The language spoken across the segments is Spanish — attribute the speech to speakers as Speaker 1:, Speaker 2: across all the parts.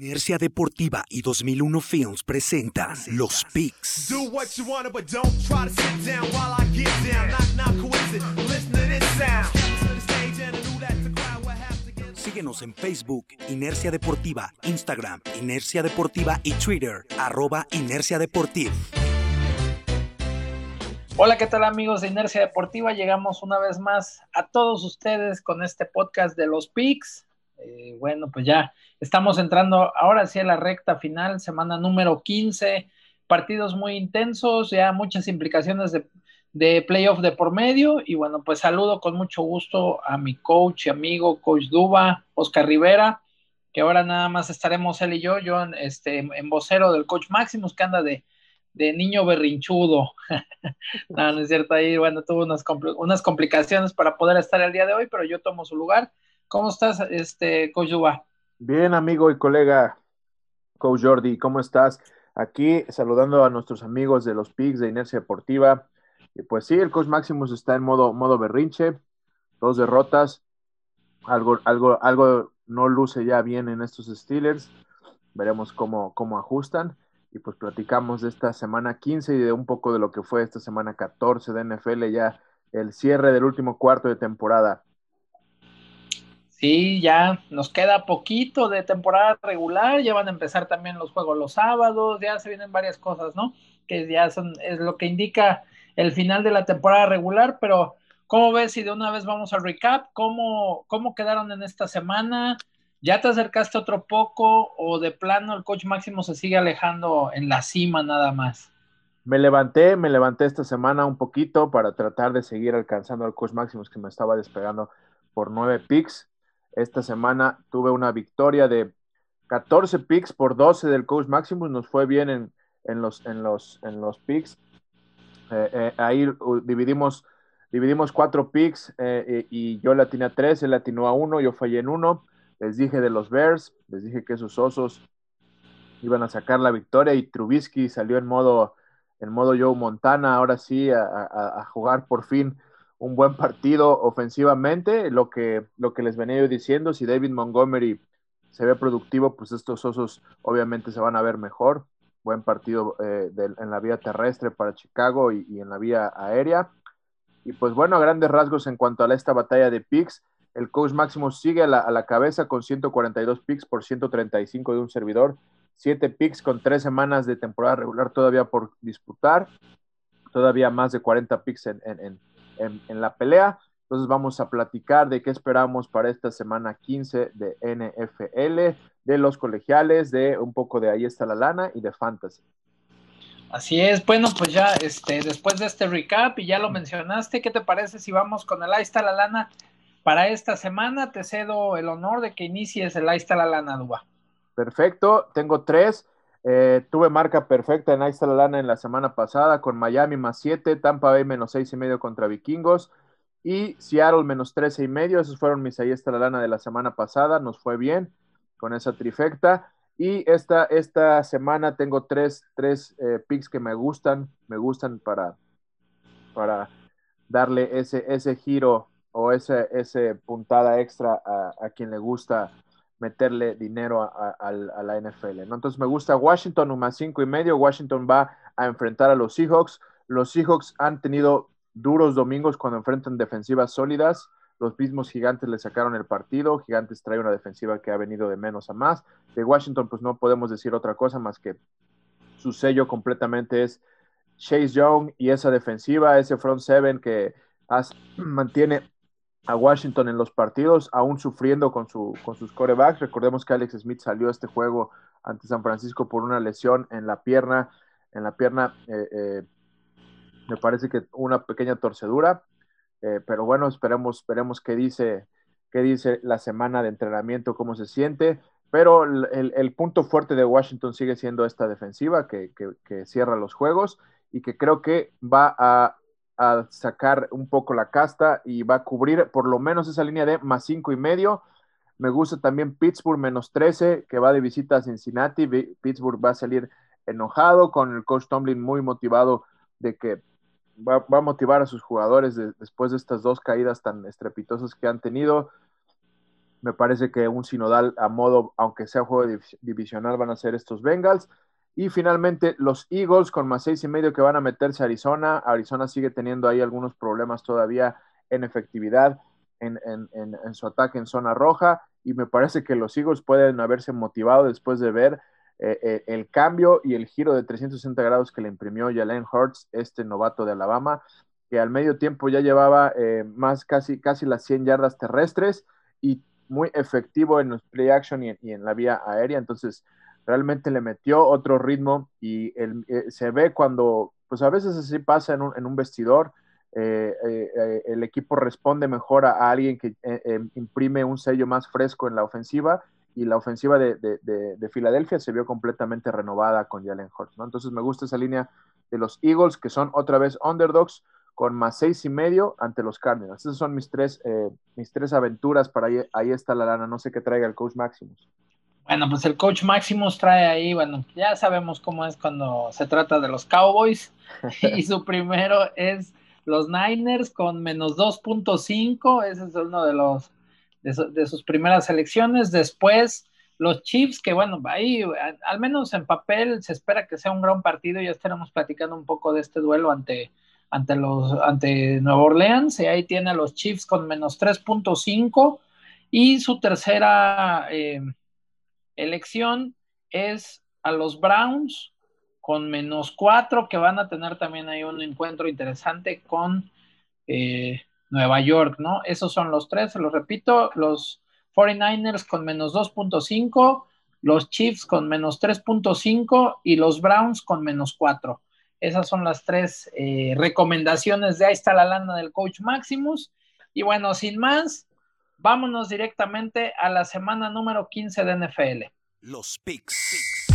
Speaker 1: Inercia Deportiva y 2001 Films presentan Los Picks. Síguenos en Facebook, Inercia Deportiva, Instagram, Inercia Deportiva y Twitter, arroba Inercia Deportiva.
Speaker 2: Hola, ¿qué tal amigos de Inercia Deportiva? Llegamos una vez más a todos ustedes con este podcast de Los Picks. Eh, bueno, pues ya estamos entrando ahora sí a la recta final, semana número 15, partidos muy intensos, ya muchas implicaciones de, de playoff de por medio. Y bueno, pues saludo con mucho gusto a mi coach y amigo, coach Duba, Oscar Rivera, que ahora nada más estaremos él y yo, yo en, este, en vocero del coach Maximus, que anda de, de niño berrinchudo. no, no es cierto, ahí, bueno, tuvo unas, unas complicaciones para poder estar el día de hoy, pero yo tomo su lugar. ¿Cómo estás, este?
Speaker 3: Bien, amigo y colega, Coach Jordi, ¿cómo estás? Aquí saludando a nuestros amigos de los Pigs de Inercia Deportiva. Y pues sí, el Coach Maximus está en modo, modo berrinche, dos derrotas, algo, algo, algo no luce ya bien en estos Steelers, veremos cómo, cómo ajustan. Y pues platicamos de esta semana 15 y de un poco de lo que fue esta semana 14 de NFL, ya el cierre del último cuarto de temporada.
Speaker 2: Sí, ya nos queda poquito de temporada regular, ya van a empezar también los juegos los sábados, ya se vienen varias cosas, ¿no? Que ya son, es lo que indica el final de la temporada regular, pero ¿cómo ves si de una vez vamos al recap? ¿Cómo, cómo quedaron en esta semana? ¿Ya te acercaste otro poco o de plano el coach máximo se sigue alejando en la cima nada más?
Speaker 3: Me levanté, me levanté esta semana un poquito para tratar de seguir alcanzando al coach máximo que me estaba despegando por nueve picks esta semana tuve una victoria de 14 picks por 12 del Coach Maximus. Nos fue bien en, los, en, los, en los picks. Eh, eh, ahí dividimos, dividimos cuatro picks eh, y yo le atiné a tres, él atinó a uno, yo fallé en uno. Les dije de los Bears, les dije que esos osos iban a sacar la victoria y Trubisky salió en modo, en modo Joe Montana, ahora sí, a jugar por fin un buen partido ofensivamente, lo que, lo que les venía yo diciendo, si David Montgomery se ve productivo, pues estos osos obviamente se van a ver mejor. Buen partido eh, en la vía terrestre para Chicago y, en la vía aérea. Y pues bueno, a grandes rasgos en cuanto a esta batalla de picks, el coach máximo sigue a la, cabeza con 142 picks por 135 de un servidor, 7 picks con 3 semanas de temporada regular todavía por disputar, todavía más de 40 picks en en, la pelea. Entonces vamos a platicar de qué esperamos para esta semana 15 de NFL, de los colegiales, de un poco de ahí está la lana y de fantasy.
Speaker 2: Así es, bueno, pues ya este, después de este recap y ya lo mencionaste, ¿qué te parece si vamos con el ahí está la lana para esta semana? Te cedo el honor de que inicies el ahí está la lana, Duba.
Speaker 3: Perfecto, tengo tres. Eh, tuve marca perfecta en Ahí está la lana en la semana pasada con Miami más 7, Tampa Bay menos seis y medio contra Vikingos y Seattle menos 13 y medio. Esos fueron mis Ahí la lana de la semana pasada. Nos fue bien con esa trifecta. Y esta, esta semana tengo tres, tres eh, picks que me gustan, me gustan para, para darle ese, ese giro o ese, ese puntada extra a, a quien le gusta meterle dinero a, la NFL. Entonces me gusta Washington, un más cinco y medio. Washington va a enfrentar a los Seahawks. Los Seahawks han tenido duros domingos cuando enfrentan defensivas sólidas. Los mismos gigantes le sacaron el partido. Gigantes trae una defensiva que ha venido de menos a más. De Washington, pues no podemos decir otra cosa más que su sello completamente es Chase Young y esa defensiva, ese front seven que mantiene a Washington en los partidos, aún sufriendo con, su, con sus corebacks. Recordemos que Alex Smith salió a este juego ante San Francisco por una lesión en la pierna, en la pierna, eh, eh, me parece que una pequeña torcedura, eh, pero bueno, esperemos, esperemos qué dice, dice la semana de entrenamiento, cómo se siente. Pero el, punto fuerte de Washington sigue siendo esta defensiva que, que cierra los juegos y que creo que va a a sacar un poco la casta y va a cubrir por lo menos esa línea de más cinco y medio. Me gusta también Pittsburgh menos 13, que va de visita a Cincinnati. Pittsburgh va a salir enojado con el coach Tomlin muy motivado de que va, a motivar a sus jugadores después de estas dos caídas tan estrepitosas que han tenido. Me parece que un sinodal a modo, aunque sea juego divisional, van a ser estos Bengals. Y finalmente los Eagles con más seis y medio que van a meterse a Arizona. Arizona sigue teniendo ahí algunos problemas todavía en efectividad en, su ataque en zona roja. Y me parece que los Eagles pueden haberse motivado después de ver eh, eh, el cambio y el giro de 360 grados que le imprimió Jalen Hurts, este novato de Alabama, que al medio tiempo ya llevaba eh, más casi, casi las 100 yardas terrestres y muy efectivo en los play action y, en la vía aérea. Entonces, realmente le metió otro ritmo y se ve cuando, pues a veces así pasa en un, en un vestidor. el equipo responde mejor a, alguien que imprime un sello más fresco en la ofensiva y la ofensiva de, de, Filadelfia se vio completamente renovada con Jalen Hurts. Entonces me gusta esa línea de los Eagles, que son otra vez underdogs, con más seis y medio ante los Cardinals. Esas son mis tres, eh, mis tres aventuras para ahí, ahí está la lana. No sé qué traiga el coach Maximus.
Speaker 2: Bueno, pues el coach Maximus trae ahí, bueno, ya sabemos cómo es cuando se trata de los Cowboys. y su primero es los Niners con menos 2.5. Ese es uno de los de, sus primeras elecciones. Después, los Chiefs, que bueno, ahí al menos en papel se espera que sea un gran partido. Ya estaremos platicando un poco de este duelo ante, ante, los, ante Nueva Orleans. Y ahí tiene a los Chiefs con menos 3.5. Y su tercera eh, elección es a los Browns con menos 4, que van a tener también ahí un encuentro interesante con eh, Nueva York, ¿no? Esos son los tres, se los repito, los 49ers con menos 2.5, los Chiefs con menos 3.5 y los Browns con menos 4. Esas son las tres eh, recomendaciones de ahí está la lana del coach Maximus. Y bueno, sin más, vámonos directamente a la semana número 15 de NFL.
Speaker 1: Los picks.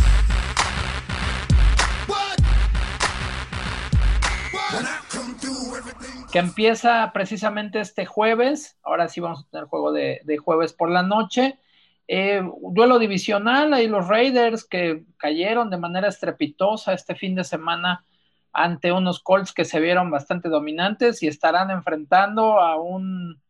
Speaker 2: que empieza precisamente este jueves. Ahora sí vamos a tener juego de, jueves por la noche. Eh, duelo divisional, ahí los Raiders que cayeron de manera estrepitosa este fin de semana ante unos Colts que se vieron bastante dominantes y estarán enfrentando a un,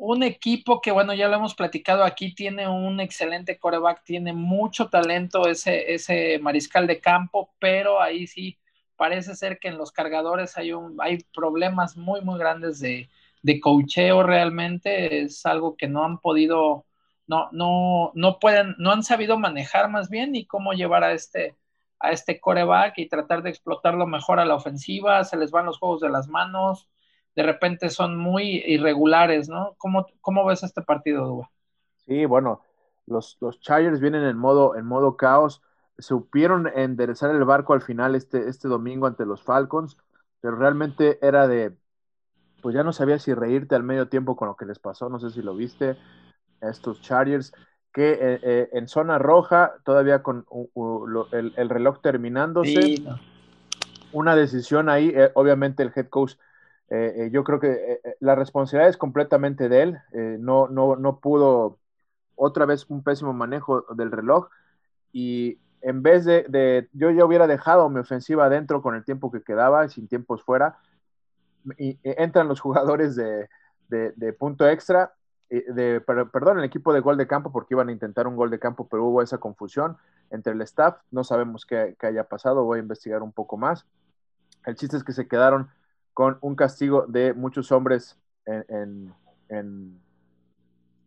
Speaker 2: un equipo que, bueno, ya lo hemos platicado aquí, tiene un excelente coreback, tiene mucho talento ese, ese mariscal de campo, pero ahí sí parece ser que en los cargadores hay, un, hay problemas muy, muy grandes de, de cocheo realmente. Es algo que no han podido, no, no, no pueden, no han sabido manejar más bien y cómo llevar a este, a este coreback y tratar de explotarlo mejor a la ofensiva. Se les van los juegos de las manos. De repente son muy irregulares, ¿no? ¿Cómo, cómo ves este partido, Dua?
Speaker 3: Sí, bueno, los, los Chargers vienen en modo, en modo caos supieron enderezar el barco al final este, este domingo ante los Falcons, pero realmente era de, pues ya no sabía si reírte al medio tiempo con lo que les pasó, no sé si lo viste, estos Chargers, que eh, eh, en zona roja, todavía con el, reloj terminándose, una decisión ahí, eh, obviamente el head coach, yo creo que la responsabilidad es completamente de él, no, no, no pudo, otra vez un pésimo manejo del reloj, y en vez de, yo ya hubiera dejado mi ofensiva adentro con el tiempo que quedaba, sin tiempos fuera, entran los jugadores de, punto extra, de, perdón, el equipo de gol de campo, porque iban a intentar un gol de campo, pero hubo esa confusión entre el staff, no sabemos qué, haya pasado, voy a investigar un poco más. El chiste es que se quedaron con un castigo de muchos hombres en, el,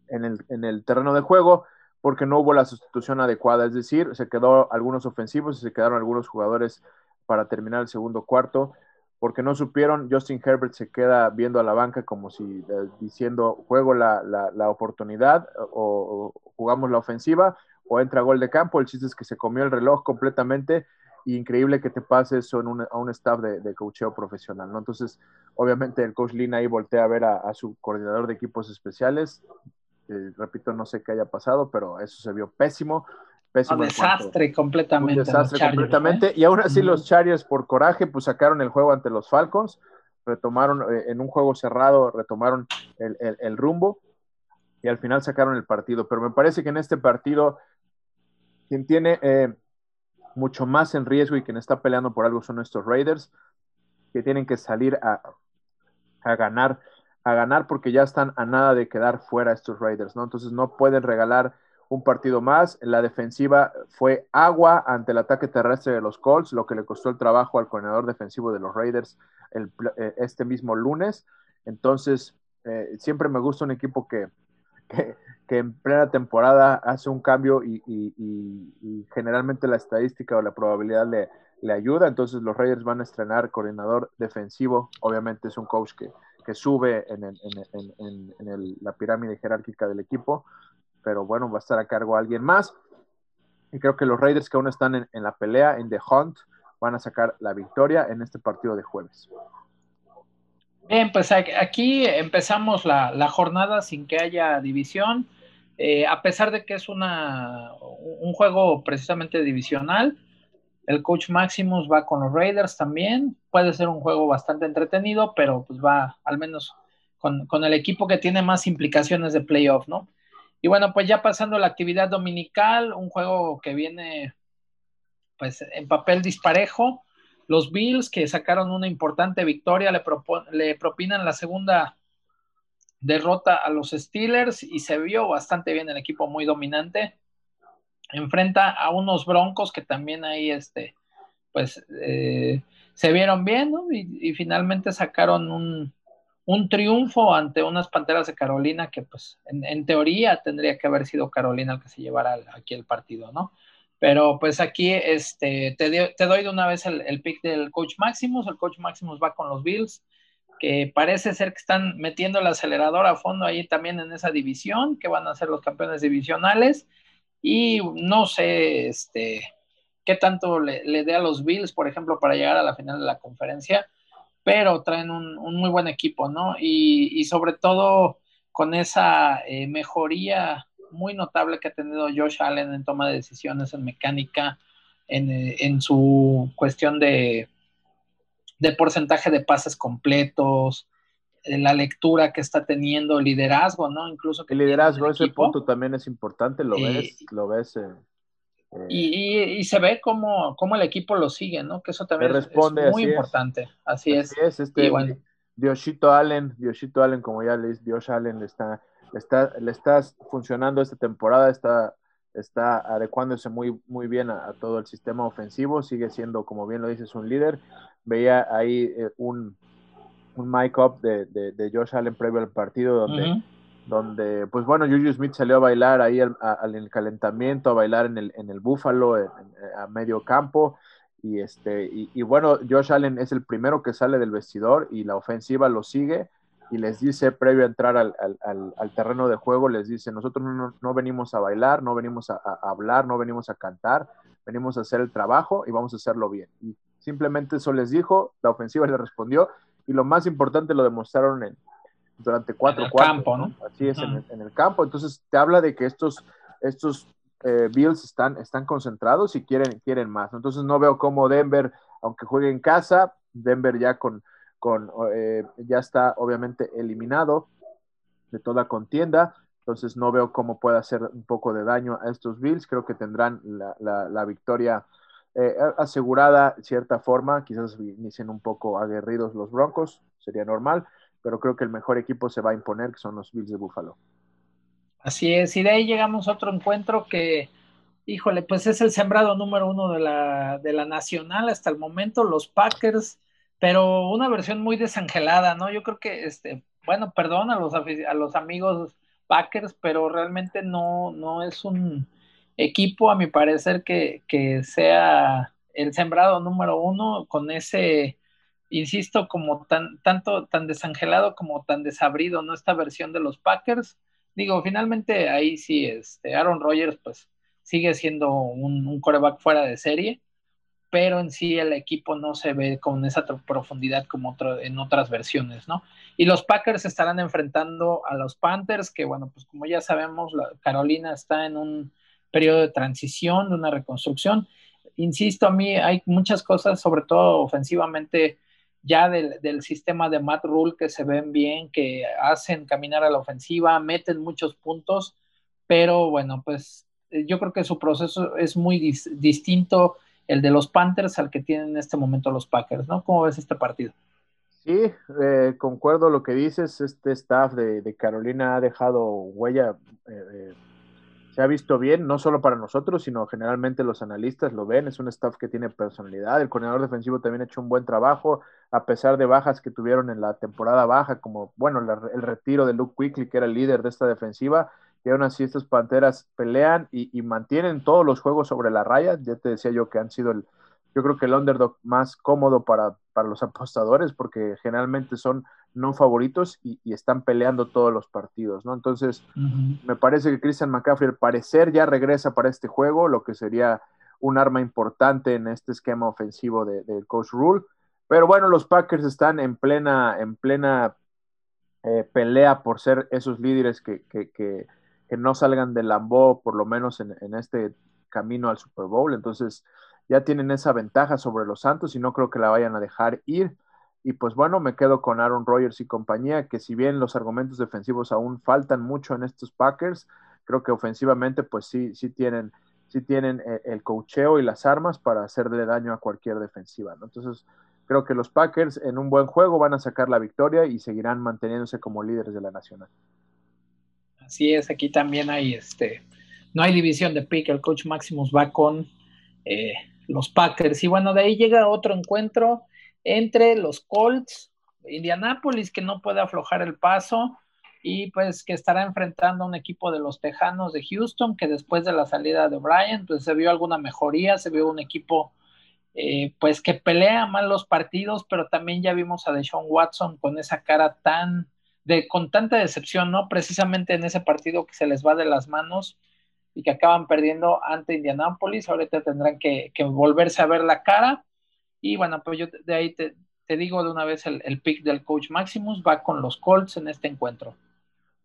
Speaker 3: en el terreno de juego, porque no hubo la sustitución adecuada, es decir, se quedó algunos ofensivos y se quedaron algunos jugadores para terminar el segundo cuarto, porque no supieron, Justin Herbert se queda viendo a la banca como si eh, diciendo, juego la, oportunidad o, jugamos la ofensiva o entra gol de campo, el chiste es que se comió el reloj completamente y increíble que te pase eso en a un staff de, de coacheo profesional, ¿no? Entonces, obviamente el coach Lina ahí voltea a ver a su coordinador de equipos especiales, eh, repito, no sé qué haya pasado, pero eso se vio pésimo. pésimo
Speaker 2: un desastre completamente.
Speaker 3: Un desastre completamente. ¿eh? Y aún así los Chargers por coraje pues sacaron el juego ante los Falcons, retomaron eh, en un juego cerrado, retomaron el, rumbo y al final sacaron el partido. Pero me parece que en este partido quien tiene mucho más en riesgo y quien está peleando por algo son estos Raiders, que tienen que salir a, a ganar a ganar porque ya están a nada de quedar fuera estos Raiders, ¿no? Entonces no pueden regalar un partido más. La defensiva fue agua ante el ataque terrestre de los Colts, lo que le costó el trabajo al coordinador defensivo de los Raiders el, eh, este mismo lunes. Entonces, eh, siempre me gusta un equipo que, que, en plena temporada hace un cambio y, generalmente la estadística o la probabilidad le, le, ayuda. Entonces, los Raiders van a estrenar coordinador defensivo. Obviamente es un coach que, sube en la pirámide jerárquica del equipo pero bueno, va a estar a cargo alguien más. Y creo que los Raiders que aún están en, la pelea, en The Hunt, van a sacar la victoria en este partido de jueves.
Speaker 2: Bien, pues aquí empezamos la, jornada sin que haya división. Eh, a pesar de que es una, un juego precisamente divisional, el coach Maximus va con los Raiders también. Puede ser un juego bastante entretenido, pero pues va al menos con, con el equipo que tiene más implicaciones de playoff, ¿no? Y bueno, pues ya pasando a la actividad dominical, un juego que viene pues en papel disparejo. Los Bills que sacaron una importante victoria le, propinan la segunda derrota a los Steelers y se vio bastante bien el equipo muy dominante. Enfrenta a unos Broncos que también ahí este, pues eh, se vieron bien y, finalmente sacaron un, un triunfo ante unas Panteras de Carolina que pues en, teoría tendría que haber sido Carolina el que se llevara aquí el partido, ¿no? Pero pues aquí este, te, doy de una vez el, pick del coach Maximus, el coach Maximus va con los Bills, que parece ser que están metiendo el acelerador a fondo ahí también en esa división, que van a ser los campeones divisionales, y no sé este, qué tanto le, le dé a los Bills, por ejemplo, para llegar a la final de la conferencia, pero traen un, muy buen equipo, ¿no? Y, sobre todo con esa eh, mejoría muy notable que ha tenido Josh Allen en toma de decisiones, en mecánica, en, eh, su cuestión de, de, porcentaje de pases completos, la lectura que está teniendo, liderazgo, ¿no? Incluso que
Speaker 3: el liderazgo, ese punto también es importante, lo ves, lo ves.
Speaker 2: Y, se ve cómo, el equipo lo sigue, ¿no? Que eso también es, muy importante. Así, es.
Speaker 3: es este, Dioshito Allen, Dioshito Allen, como ya le Dios Allen le está, le está, le está funcionando esta temporada, está, está adecuándose muy, muy bien a, todo el sistema ofensivo, sigue siendo, como bien lo dices, un líder. Veía ahí eh, un, un mic up de, de, Josh Allen previo al partido donde donde, pues bueno, Juju Smith salió a bailar ahí al, el calentamiento, a bailar en el, en el Búfalo, a medio campo, y este, y, bueno, Josh Allen es el primero que sale del vestidor y la ofensiva lo sigue y les dice, previo a entrar al, terreno de juego, les dice, nosotros no, venimos a bailar, no venimos a, hablar, no venimos a cantar, venimos a hacer el trabajo y vamos a hacerlo bien. Y simplemente eso les dijo, la ofensiva le respondió y lo más importante lo demostraron en, durante cuatro
Speaker 2: cuartos. ¿no?
Speaker 3: Así es, en, el, campo. Entonces te habla de que estos, estos eh, Bills están, están concentrados y quieren, quieren más. Entonces no veo cómo Denver, aunque juegue en casa, Denver ya con, con eh, ya está obviamente eliminado de toda contienda. Entonces no veo cómo puede hacer un poco de daño a estos Bills. Creo que tendrán la, victoria eh, asegurada de cierta forma. Quizás inicien un poco aguerridos los Broncos, sería normal pero creo que el mejor equipo se va a imponer, que son los Bills de Buffalo.
Speaker 2: Así es, y de ahí llegamos a otro encuentro que, híjole, pues es el sembrado número uno de la, de la nacional hasta el momento, los Packers, pero una versión muy desangelada, ¿no? Yo creo que, este, bueno, perdón a los, amigos Packers, pero realmente no, no es un equipo, a mi parecer, que, sea el sembrado número uno con ese insisto, como tan, tanto, tan desangelado como tan desabrido, ¿no? Esta versión de los Packers. Digo, finalmente ahí sí, este, Aaron Rodgers, pues, sigue siendo un, coreback fuera de serie, pero en sí el equipo no se ve con esa profundidad como en otras versiones, ¿no? Y los Packers estarán enfrentando a los Panthers, que bueno, pues como ya sabemos, Carolina está en un periodo de transición, de una reconstrucción. Insisto, a mí hay muchas cosas, sobre todo ofensivamente, ya del, sistema de Matt Rule que se ven bien, que hacen caminar a la ofensiva, meten muchos puntos, pero bueno, pues eh, yo creo que su proceso es muy distinto el de los Panthers al que tienen en este momento los Packers, ¿no? ¿Cómo ves este partido?
Speaker 3: Sí, eh, concuerdo lo que dices. Este staff de, Carolina ha dejado huella, eh, eh, se ha visto bien, no solo para nosotros, sino generalmente los analistas lo ven. Es un staff que tiene personalidad. El coordinador defensivo también ha hecho un buen trabajo, a pesar de bajas que tuvieron en la temporada baja, como, bueno, el retiro de Luke Quickly, que era el líder de esta defensiva. Y aún así estas Panteras pelean y, y mantienen todos los juegos sobre la raya. Ya te decía yo que han sido el, yo creo que el underdog más cómodo para, los apostadores, porque generalmente son no favoritos y, están peleando todos los partidos, ¿no? Entonces, me parece que Christian McCaffrey, al parecer, ya regresa para este juego, lo que sería un arma importante en este esquema ofensivo del de Coach Rule. Pero bueno, los Packers están en plena, en plena eh, pelea por ser esos líderes que, que, no salgan del Lambeau, por lo menos en, en este camino al Super Bowl. Entonces, ya tienen esa ventaja sobre los Santos y no creo que la vayan a dejar ir. Y pues bueno, me quedo con Aaron Rodgers y compañía, que si bien los argumentos defensivos aún faltan mucho en estos Packers, creo que ofensivamente pues sí, sí tienen, sí tienen eh, el cocheo y las armas para hacerle daño a cualquier defensiva. Entonces, creo que los Packers en un buen juego van a sacar la victoria y seguirán manteniéndose como líderes de la nacional.
Speaker 2: Así es, aquí también hay este, no hay división de pick, el coach Maximus va con eh, los Packers. Y bueno, de ahí llega otro encuentro entre los Colts, Indianapolis, que no puede aflojar el paso y pues que estará enfrentando a un equipo de los Tejanos de Houston, que después de la salida de Brian, pues se vio alguna mejoría, se vio un equipo eh, pues que pelea mal los partidos, pero también ya vimos a Deshaun Watson con esa cara tan de con tanta decepción, ¿no? Precisamente en ese partido que se les va de las manos y que acaban perdiendo ante Indianapolis. Ahorita tendrán que, volverse a ver la cara. Y bueno, pues yo de ahí te, digo de una vez el, el, pick del coach Maximus va con los Colts en este encuentro.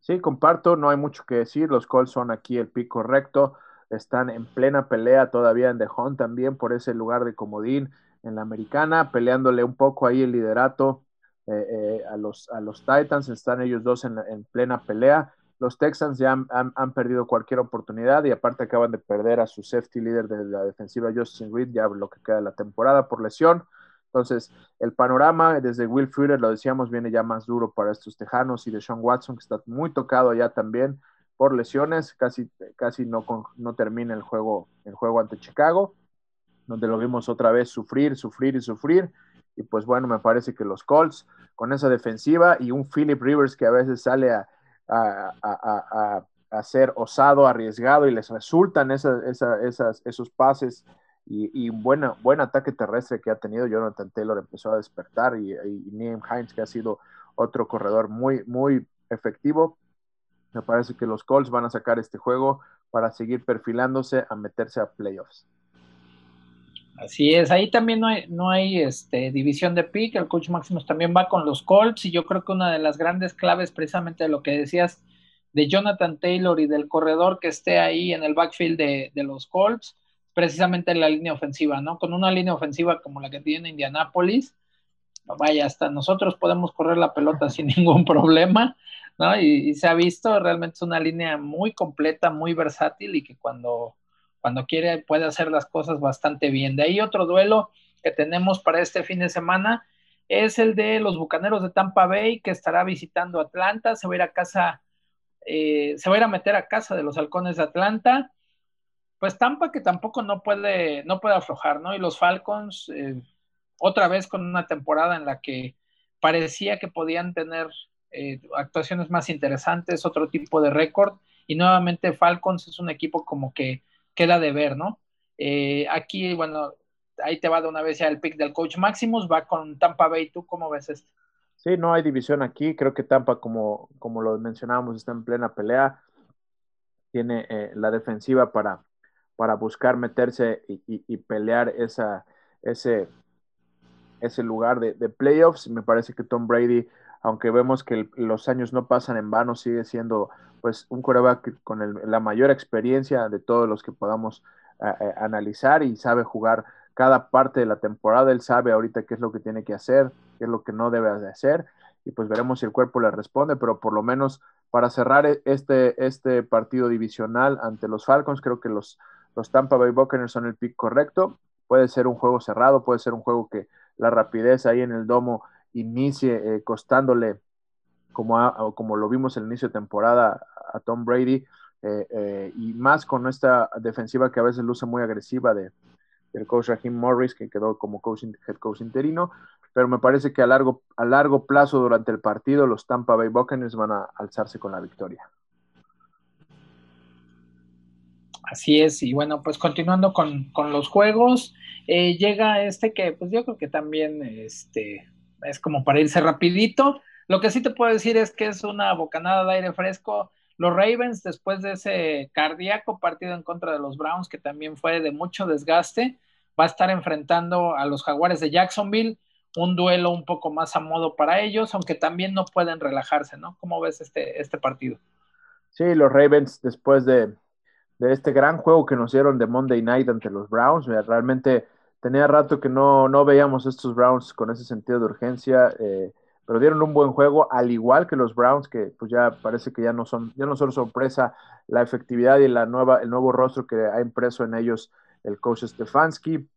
Speaker 3: Sí, comparto, no hay mucho que decir. Los Colts son aquí el pick correcto. Están en plena pelea todavía en The Hunt también por ese lugar de comodín en la americana, peleándole un poco ahí el liderato eh, eh, a, los, a los Titans. Están ellos dos en, en plena pelea los Texans ya han, perdido cualquier oportunidad y aparte acaban de perder a su safety líder de la defensiva, Justin Reed, ya lo que queda de la temporada por lesión. Entonces, el panorama desde Will Fuller, lo decíamos, viene ya más duro para estos tejanos y de Sean Watson, que está muy tocado ya también por lesiones, casi, casi no, no termina el juego, el juego ante Chicago, donde lo vimos otra vez sufrir, sufrir y sufrir. Y pues bueno, me parece que los Colts, con esa defensiva y un Philip Rivers que a veces sale a, a, ser osado, arriesgado y les resultan esos pases y, un buen, buen ataque terrestre que ha tenido. Jonathan Taylor empezó a despertar y, y Liam Hines, que ha sido otro corredor muy, muy efectivo. Me parece que los Colts van a sacar este juego para seguir perfilándose a meterse a playoffs.
Speaker 2: Así es, ahí también no hay, no hay este, división de pick, el coach Maximus también va con los Colts y yo creo que una de las grandes claves precisamente de lo que decías de Jonathan Taylor y del corredor que esté ahí en el backfield de, los Colts, precisamente en la línea ofensiva, ¿no? Con una línea ofensiva como la que tiene Indianapolis, vaya, hasta nosotros podemos correr la pelota sin ningún problema, ¿no? Y, y se ha visto, realmente es una línea muy completa, muy versátil y que cuando cuando quiere puede hacer las cosas bastante bien. De ahí otro duelo que tenemos para este fin de semana es el de los Bucaneros de Tampa Bay, que estará visitando Atlanta, se va a ir a casa, eh, se va a ir a meter a casa de los halcones de Atlanta. Pues Tampa que tampoco no puede, no puede aflojar, ¿no? Y los Falcons, eh, otra vez con una temporada en la que parecía que podían tener eh, actuaciones más interesantes, otro tipo de récord, y nuevamente Falcons es un equipo como que queda de ver, ¿no? Eh, aquí, bueno, ahí te va de una vez ya el pick del coach Maximus, va con Tampa Bay, ¿tú cómo ves esto?
Speaker 3: Sí, no hay división aquí, creo que Tampa, como, como lo mencionábamos, está en plena pelea, tiene eh, la defensiva para, para buscar meterse y, pelear ese, ese lugar de, playoffs. Me parece que Tom Brady, aunque vemos que los años no pasan en vano, sigue siendo pues un coreback con la mayor experiencia de todos los que podamos analizar y sabe jugar cada parte de la temporada, él sabe ahorita qué es lo que tiene que hacer, qué es lo que no debe de hacer, y pues veremos si el cuerpo le responde, pero por lo menos para cerrar e, este, este partido divisional ante los Falcons, creo que los, los Tampa Bay Buccaneers son el pick correcto, puede ser un juego cerrado, puede ser un juego que la rapidez ahí en el domo inicie costándole, como, como lo vimos el inicio de temporada, a Tom Brady, y más con esta defensiva que a veces luce muy agresiva de, del coach Raheem Morris, que quedó como coach, head coach interino, pero me parece que a largo, a largo plazo durante el partido los Tampa Bay Buccaneers van a alzarse con la victoria.
Speaker 2: Así es, y bueno, pues continuando con, los juegos, eh, llega este que pues yo creo que también este, es como para irse rapidito. Lo que sí te puedo decir es que es una bocanada de aire fresco. Los Ravens, después de ese cardíaco partido en contra de los Browns, que también fue de mucho desgaste, va a estar enfrentando a los Jaguares de Jacksonville, un duelo un poco más a modo para ellos, aunque también no pueden relajarse, ¿no? ¿Cómo ves este, este partido?
Speaker 3: Sí, los Ravens, después de, de este gran juego que nos dieron de Monday Night ante los Browns. Realmente tenía rato que no, no veíamos estos Browns con ese sentido de urgencia, eh, pero dieron un buen juego, al igual que los Browns, que pues ya parece que ya no son, ya no son sorpresa la efectividad y la nueva, el nuevo rostro que ha impreso en ellos el coach Stefanski,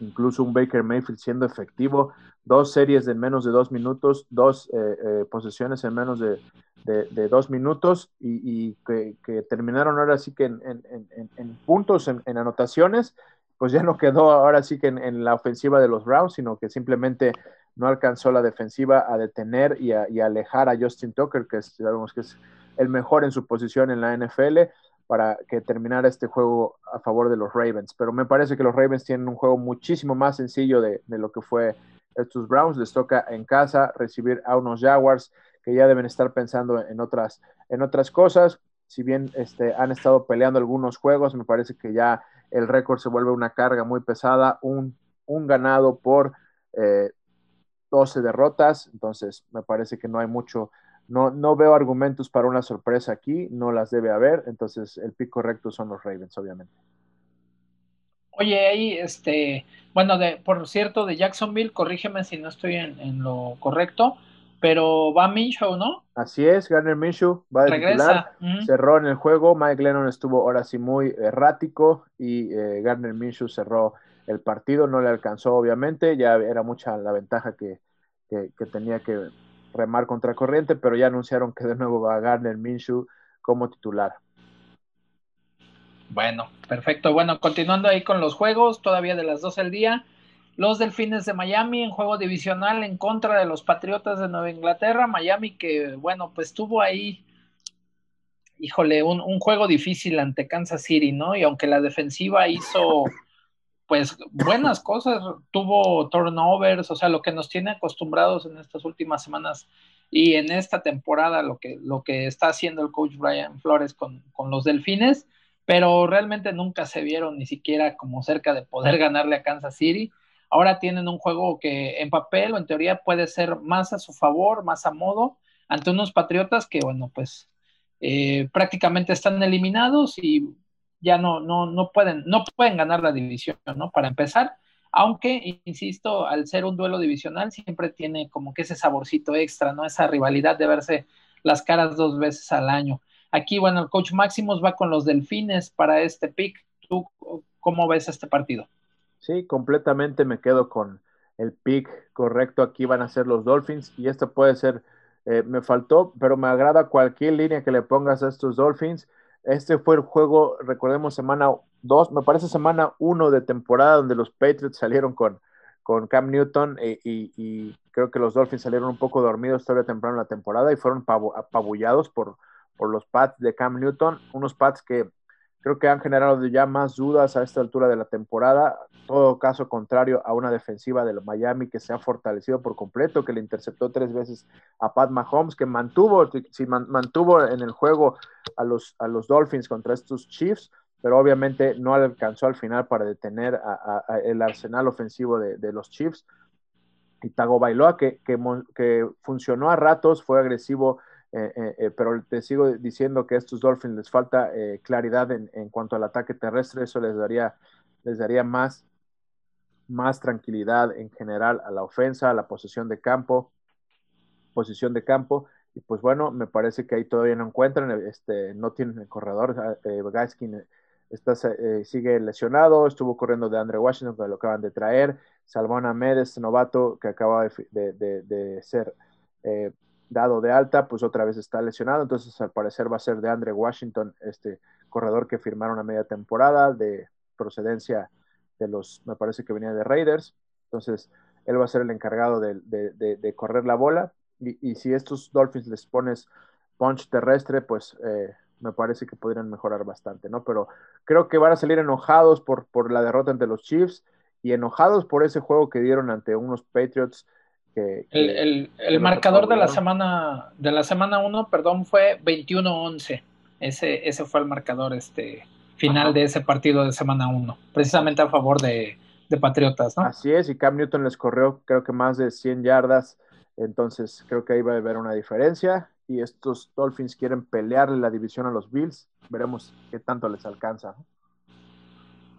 Speaker 3: incluso un Baker Mayfield siendo efectivo, dos series en menos de dos minutos, dos eh, eh, posesiones en menos de, de, dos minutos y, que, terminaron ahora sí que en, puntos, en, anotaciones, pues ya no quedó ahora sí que en, la ofensiva de los Browns, sino que simplemente no alcanzó la defensiva a detener y a, alejar a Justin Tucker, que sabemos que es el mejor en su posición en la NFL, para que terminara este juego a favor de los Ravens. Pero me parece que los Ravens tienen un juego muchísimo más sencillo de, de lo que fue estos Browns. Les toca en casa recibir a unos Jaguars que ya deben estar pensando en otras, en otras cosas. Si bien este, han estado peleando algunos juegos, me parece que ya el récord se vuelve una carga muy pesada, un, un ganado por 12 eh, derrotas, entonces me parece que no hay mucho, no, no veo argumentos para una sorpresa aquí, no las debe haber, entonces el pick correcto son los Ravens, obviamente.
Speaker 2: Oye, ahí, este, bueno, de, por cierto, de Jacksonville, corrígeme si no estoy en lo correcto, pero va Minshew, ¿no?
Speaker 3: Así es, Garner Minshew va a titular, cerró en el juego, Mike Lennon estuvo ahora sí muy errático y eh, Garner Minshew cerró el partido, no le alcanzó obviamente, ya era mucha la ventaja que, tenía que remar contra corriente, pero ya anunciaron que de nuevo va Garner Minshew como titular.
Speaker 2: Bueno, perfecto. Bueno, continuando ahí con los juegos, todavía de las 12 del día, los Delfines de Miami en juego divisional en contra de los Patriotas de Nueva Inglaterra. Miami que, bueno, pues tuvo ahí, híjole, un, juego difícil ante Kansas City, ¿no? Y aunque la defensiva hizo, pues, buenas cosas, tuvo turnovers, o sea, lo que nos tiene acostumbrados en estas últimas semanas y en esta temporada, lo que, lo que está haciendo el coach Brian Flores con, con los Delfines, pero realmente nunca se vieron ni siquiera como cerca de poder ganarle a Kansas City Ahora tienen un juego que en papel o en teoría puede ser más a su favor, más a modo, ante unos Patriotas que, bueno, pues eh, prácticamente están eliminados y ya no, no, no, pueden, no pueden ganar la división, ¿no? Para empezar, aunque, insisto, al ser un duelo divisional siempre tiene como que ese saborcito extra, ¿no? Esa rivalidad de verse las caras dos veces al año. Aquí, bueno, el coach Máximos va con los Delfines para este pick. ¿Tú cómo ves este partido?
Speaker 3: Sí, completamente me quedo con el pick correcto. Aquí van a ser los Dolphins y esto puede ser, eh, me faltó, pero me agrada cualquier línea que le pongas a estos Dolphins. Este fue el juego, recordemos, semana 2, me parece semana 1 de temporada donde los Patriots salieron con, con Cam Newton eh, y, creo que los Dolphins salieron un poco dormidos todavía temprano en la temporada y fueron apabullados por, por los Pats de Cam Newton, unos Pats que creo que han generado ya más dudas a esta altura de la temporada. Todo caso contrario a una defensiva de Miami que se ha fortalecido por completo, que le interceptó tres veces a Pat Mahomes, que mantuvo, mantuvo en el juego a los, a los Dolphins contra estos Chiefs, pero obviamente no alcanzó al final para detener el arsenal ofensivo de, los Chiefs. Y Tago Bailoa, que, que, que funcionó a ratos, fue agresivo eh, eh, eh, pero te sigo diciendo que a estos Dolphins les falta claridad en, cuanto al ataque terrestre, eso les daría, les daría más, más tranquilidad en general a la ofensa, a la posesión de campo, posición de campo, y pues bueno, me parece que ahí todavía no encuentran, este, no tienen el corredor, Gaskin está, sigue lesionado, estuvo corriendo de Andre Washington, que lo acaban de traer, Salvón Ahmed, este novato que acaba de, ser eh, dado de alta, pues otra vez está lesionado, entonces al parecer va a ser de Andre Washington, este corredor que firmaron a media temporada de procedencia de los, me parece que venía de Raiders, entonces él va a ser el encargado de, correr la bola, y, si estos Dolphins les pones punch terrestre, pues eh, me parece que podrían mejorar bastante, ¿no? Pero creo que van a salir enojados por, por la derrota ante los Chiefs y enojados por ese juego que dieron ante unos Patriots. Que,
Speaker 2: el, marcador de la semana de la semana 1, perdón, fue 21-11. Ese, ese fue el marcador este, final de ese partido de semana 1, precisamente a favor de, de, Patriotas, ¿no?
Speaker 3: Así es, y Cam Newton les corrió creo que más de 100 yardas, entonces creo que ahí va a haber una diferencia y estos Dolphins quieren pelearle la división a los Bills, veremos qué tanto les alcanza.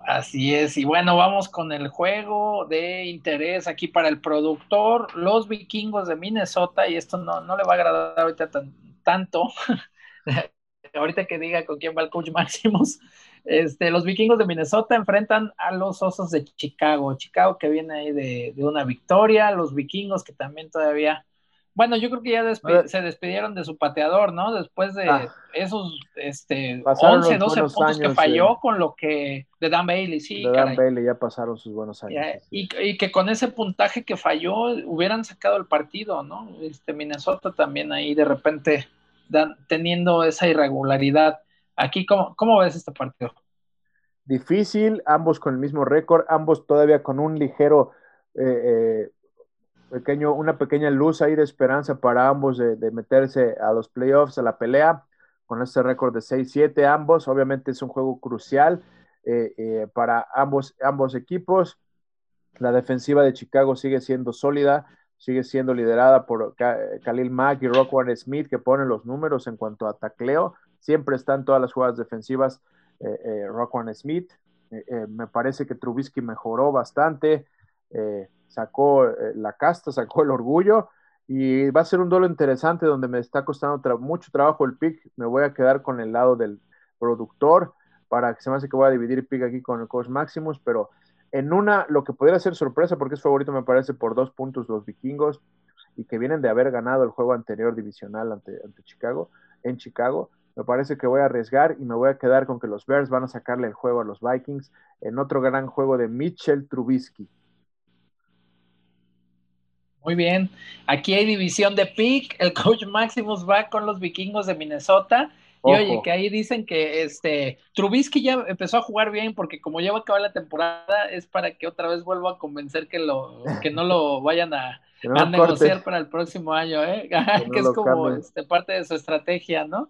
Speaker 2: Así es, y bueno, vamos con el juego de interés aquí para el productor, los vikingos de Minnesota, y esto no, no le va a agradar ahorita tanto, ahorita que diga con quién va el coach Maximus, este, los vikingos de Minnesota enfrentan a los osos de Chicago, Chicago que viene ahí de, de una victoria, los vikingos que también todavía bueno, yo creo que ya se despidieron de su pateador, ¿no? Después de ah. esos este, 11, 12 puntos que falló con lo que. de Dan Bailey, sí.
Speaker 3: De Dan Bailey ya pasaron sus buenos años.
Speaker 2: y, que con ese puntaje que falló hubieran sacado el partido, ¿no? Este Minnesota también ahí de repente teniendo esa irregularidad. Aquí, ¿cómo, ¿cómo ves este partido?
Speaker 3: Difícil, ambos con el mismo récord, ambos todavía con un ligero. Eh, eh, pequeño, una pequeña luz ahí de esperanza para ambos de, meterse a los playoffs, a la pelea, con este récord de 6-7 ambos. Obviamente es un juego crucial eh, eh, para ambos, ambos equipos. La defensiva de Chicago sigue siendo sólida, sigue siendo liderada por Khalil Mack y Rockwan Smith, que ponen los números en cuanto a tacleo. Siempre están todas las jugadas defensivas eh, eh Smith. me parece que Trubisky mejoró bastante sacó eh, la casta, sacó el orgullo y va a ser un duelo interesante donde me está costando mucho trabajo el pick. Me voy a quedar con el lado del productor para que se me hace que voy a dividir pick aquí con el coach Maximus, pero en una, lo que podría ser sorpresa, porque es favorito me parece por dos puntos los vikingos y que vienen de haber ganado el juego anterior divisional ante, ante Chicago, en Chicago, me parece que voy a arriesgar y me voy a quedar con que los Bears van a sacarle el juego a los Vikings en otro gran juego de Mitchell Trubisky.
Speaker 2: Muy bien. Aquí hay división de pick. El coach Maximus va con los vikingos de Minnesota. Y oye, que ahí dicen que este Trubisky ya empezó a jugar bien porque como ya va a acabar la temporada, es para que otra vez vuelva a convencer que lo, que no lo vayan a, negociar para el próximo año, ¿eh? que, es como este, parte de su estrategia, ¿no?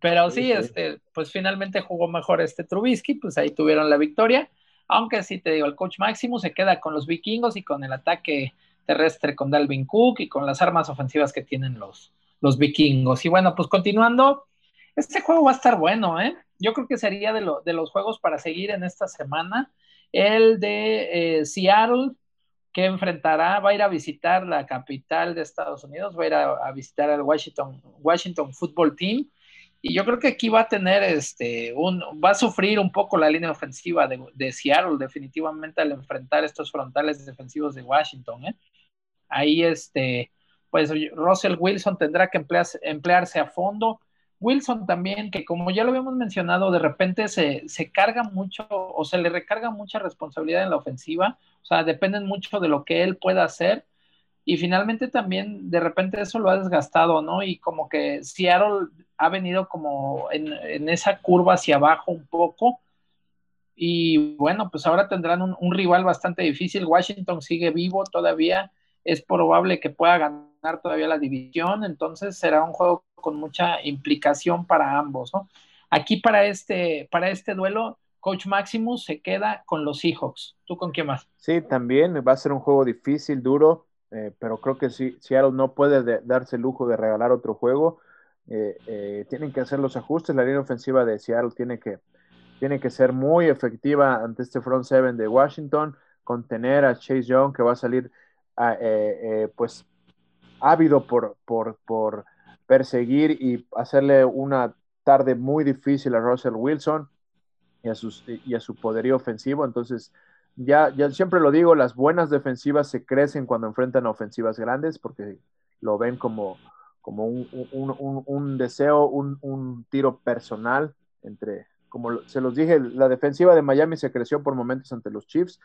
Speaker 2: Pero sí, este, pues finalmente jugó mejor este Trubisky, pues ahí tuvieron la victoria. Aunque sí te digo, el coach Maximus se queda con los vikingos y con el ataque terrestre con Dalvin Cook y con las armas ofensivas que tienen los, los vikingos. Y bueno, pues continuando, este juego va a estar bueno, ¿eh? Yo creo que sería de, de los juegos para seguir en esta semana. El de eh, Seattle, que enfrentará, va a ir a visitar la capital de Estados Unidos, va a ir a, visitar al Washington, Washington Football Team y yo creo que aquí va a tener este un, va a sufrir un poco la línea ofensiva de, Seattle, definitivamente al enfrentar estos frontales defensivos de Washington, ¿eh? Ahí este, pues Russell Wilson tendrá que emplearse, emplearse a fondo. Wilson también, que como ya lo habíamos mencionado, de repente se, se, carga mucho o se le recarga mucha responsabilidad en la ofensiva, o sea, dependen mucho de lo que él pueda hacer y finalmente también de repente eso lo ha desgastado, ¿no? Y como que Seattle ha venido como en, esa curva hacia abajo un poco. Y bueno, pues ahora tendrán un, rival bastante difícil. Washington sigue vivo todavía. Es probable que pueda ganar todavía la división. Entonces será un juego con mucha implicación para ambos, ¿no? Aquí para este, para este duelo, Coach Maximus se queda con los Seahawks. ¿Tú con quién más?
Speaker 3: Sí, también va a ser un juego difícil, duro. Eh, pero creo que si Seattle no puede darse el lujo de regalar otro juego. Eh, eh, tienen que hacer los ajustes. La línea ofensiva de Seattle tiene que, tiene que ser muy efectiva ante este front seven de Washington, contener a Chase Young, que va a salir ah, pues ávido por, por, por perseguir y hacerle una tarde muy difícil a Russell Wilson y a, y a su poderío ofensivo. Entonces, ya, ya siempre lo digo, las buenas defensivas se crecen cuando enfrentan a ofensivas grandes porque lo ven como, como un, deseo, un, tiro personal entre, como se los dije, la defensiva de Miami se creció por momentos ante los Chiefs,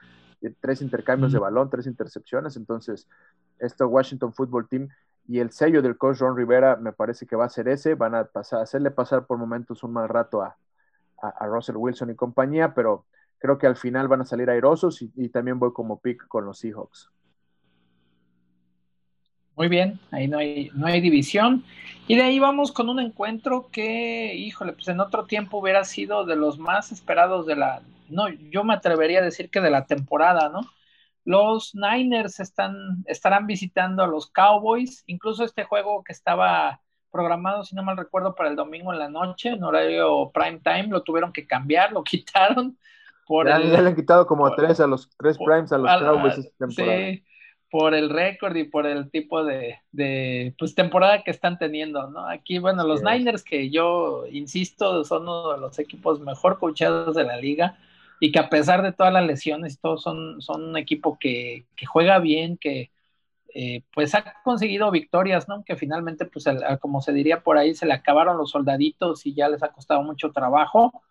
Speaker 3: tres intercambios de balón, tres intercepciones, entonces esto Washington Football Team y el sello del coach Ron Rivera me parece que va a ser ese, van a pasar, hacerle pasar por momentos un mal rato a, a, Russell Wilson y compañía, pero creo que al final van a salir airosos y, también voy como pick con los Seahawks.
Speaker 2: Muy bien, ahí no hay, no hay división. Y de ahí vamos con un encuentro que, híjole, pues en otro tiempo hubiera sido de los más esperados de la, no, yo me atrevería a decir que de la temporada, ¿no? Los Niners están, estarán visitando a los Cowboys, incluso este juego que estaba programado, si no mal recuerdo, para el domingo en la noche, en horario prime time, lo tuvieron que cambiar, lo quitaron.
Speaker 3: Por ya, le han quitado como a tres a los tres primes a los Cowboys esta temporada.
Speaker 2: Sí, por el récord y por el tipo de, de, pues, temporada que están teniendo, ¿no? Aquí, bueno, los Niners, que yo insisto, son uno de los equipos mejor coachados de la liga y que a pesar de todas las lesiones, todos son, son un equipo que, que juega bien, que, eh, pues ha conseguido victorias, ¿no? Que finalmente, pues como se diría por ahí, se le acabaron los soldaditos y ya les ha costado mucho trabajo,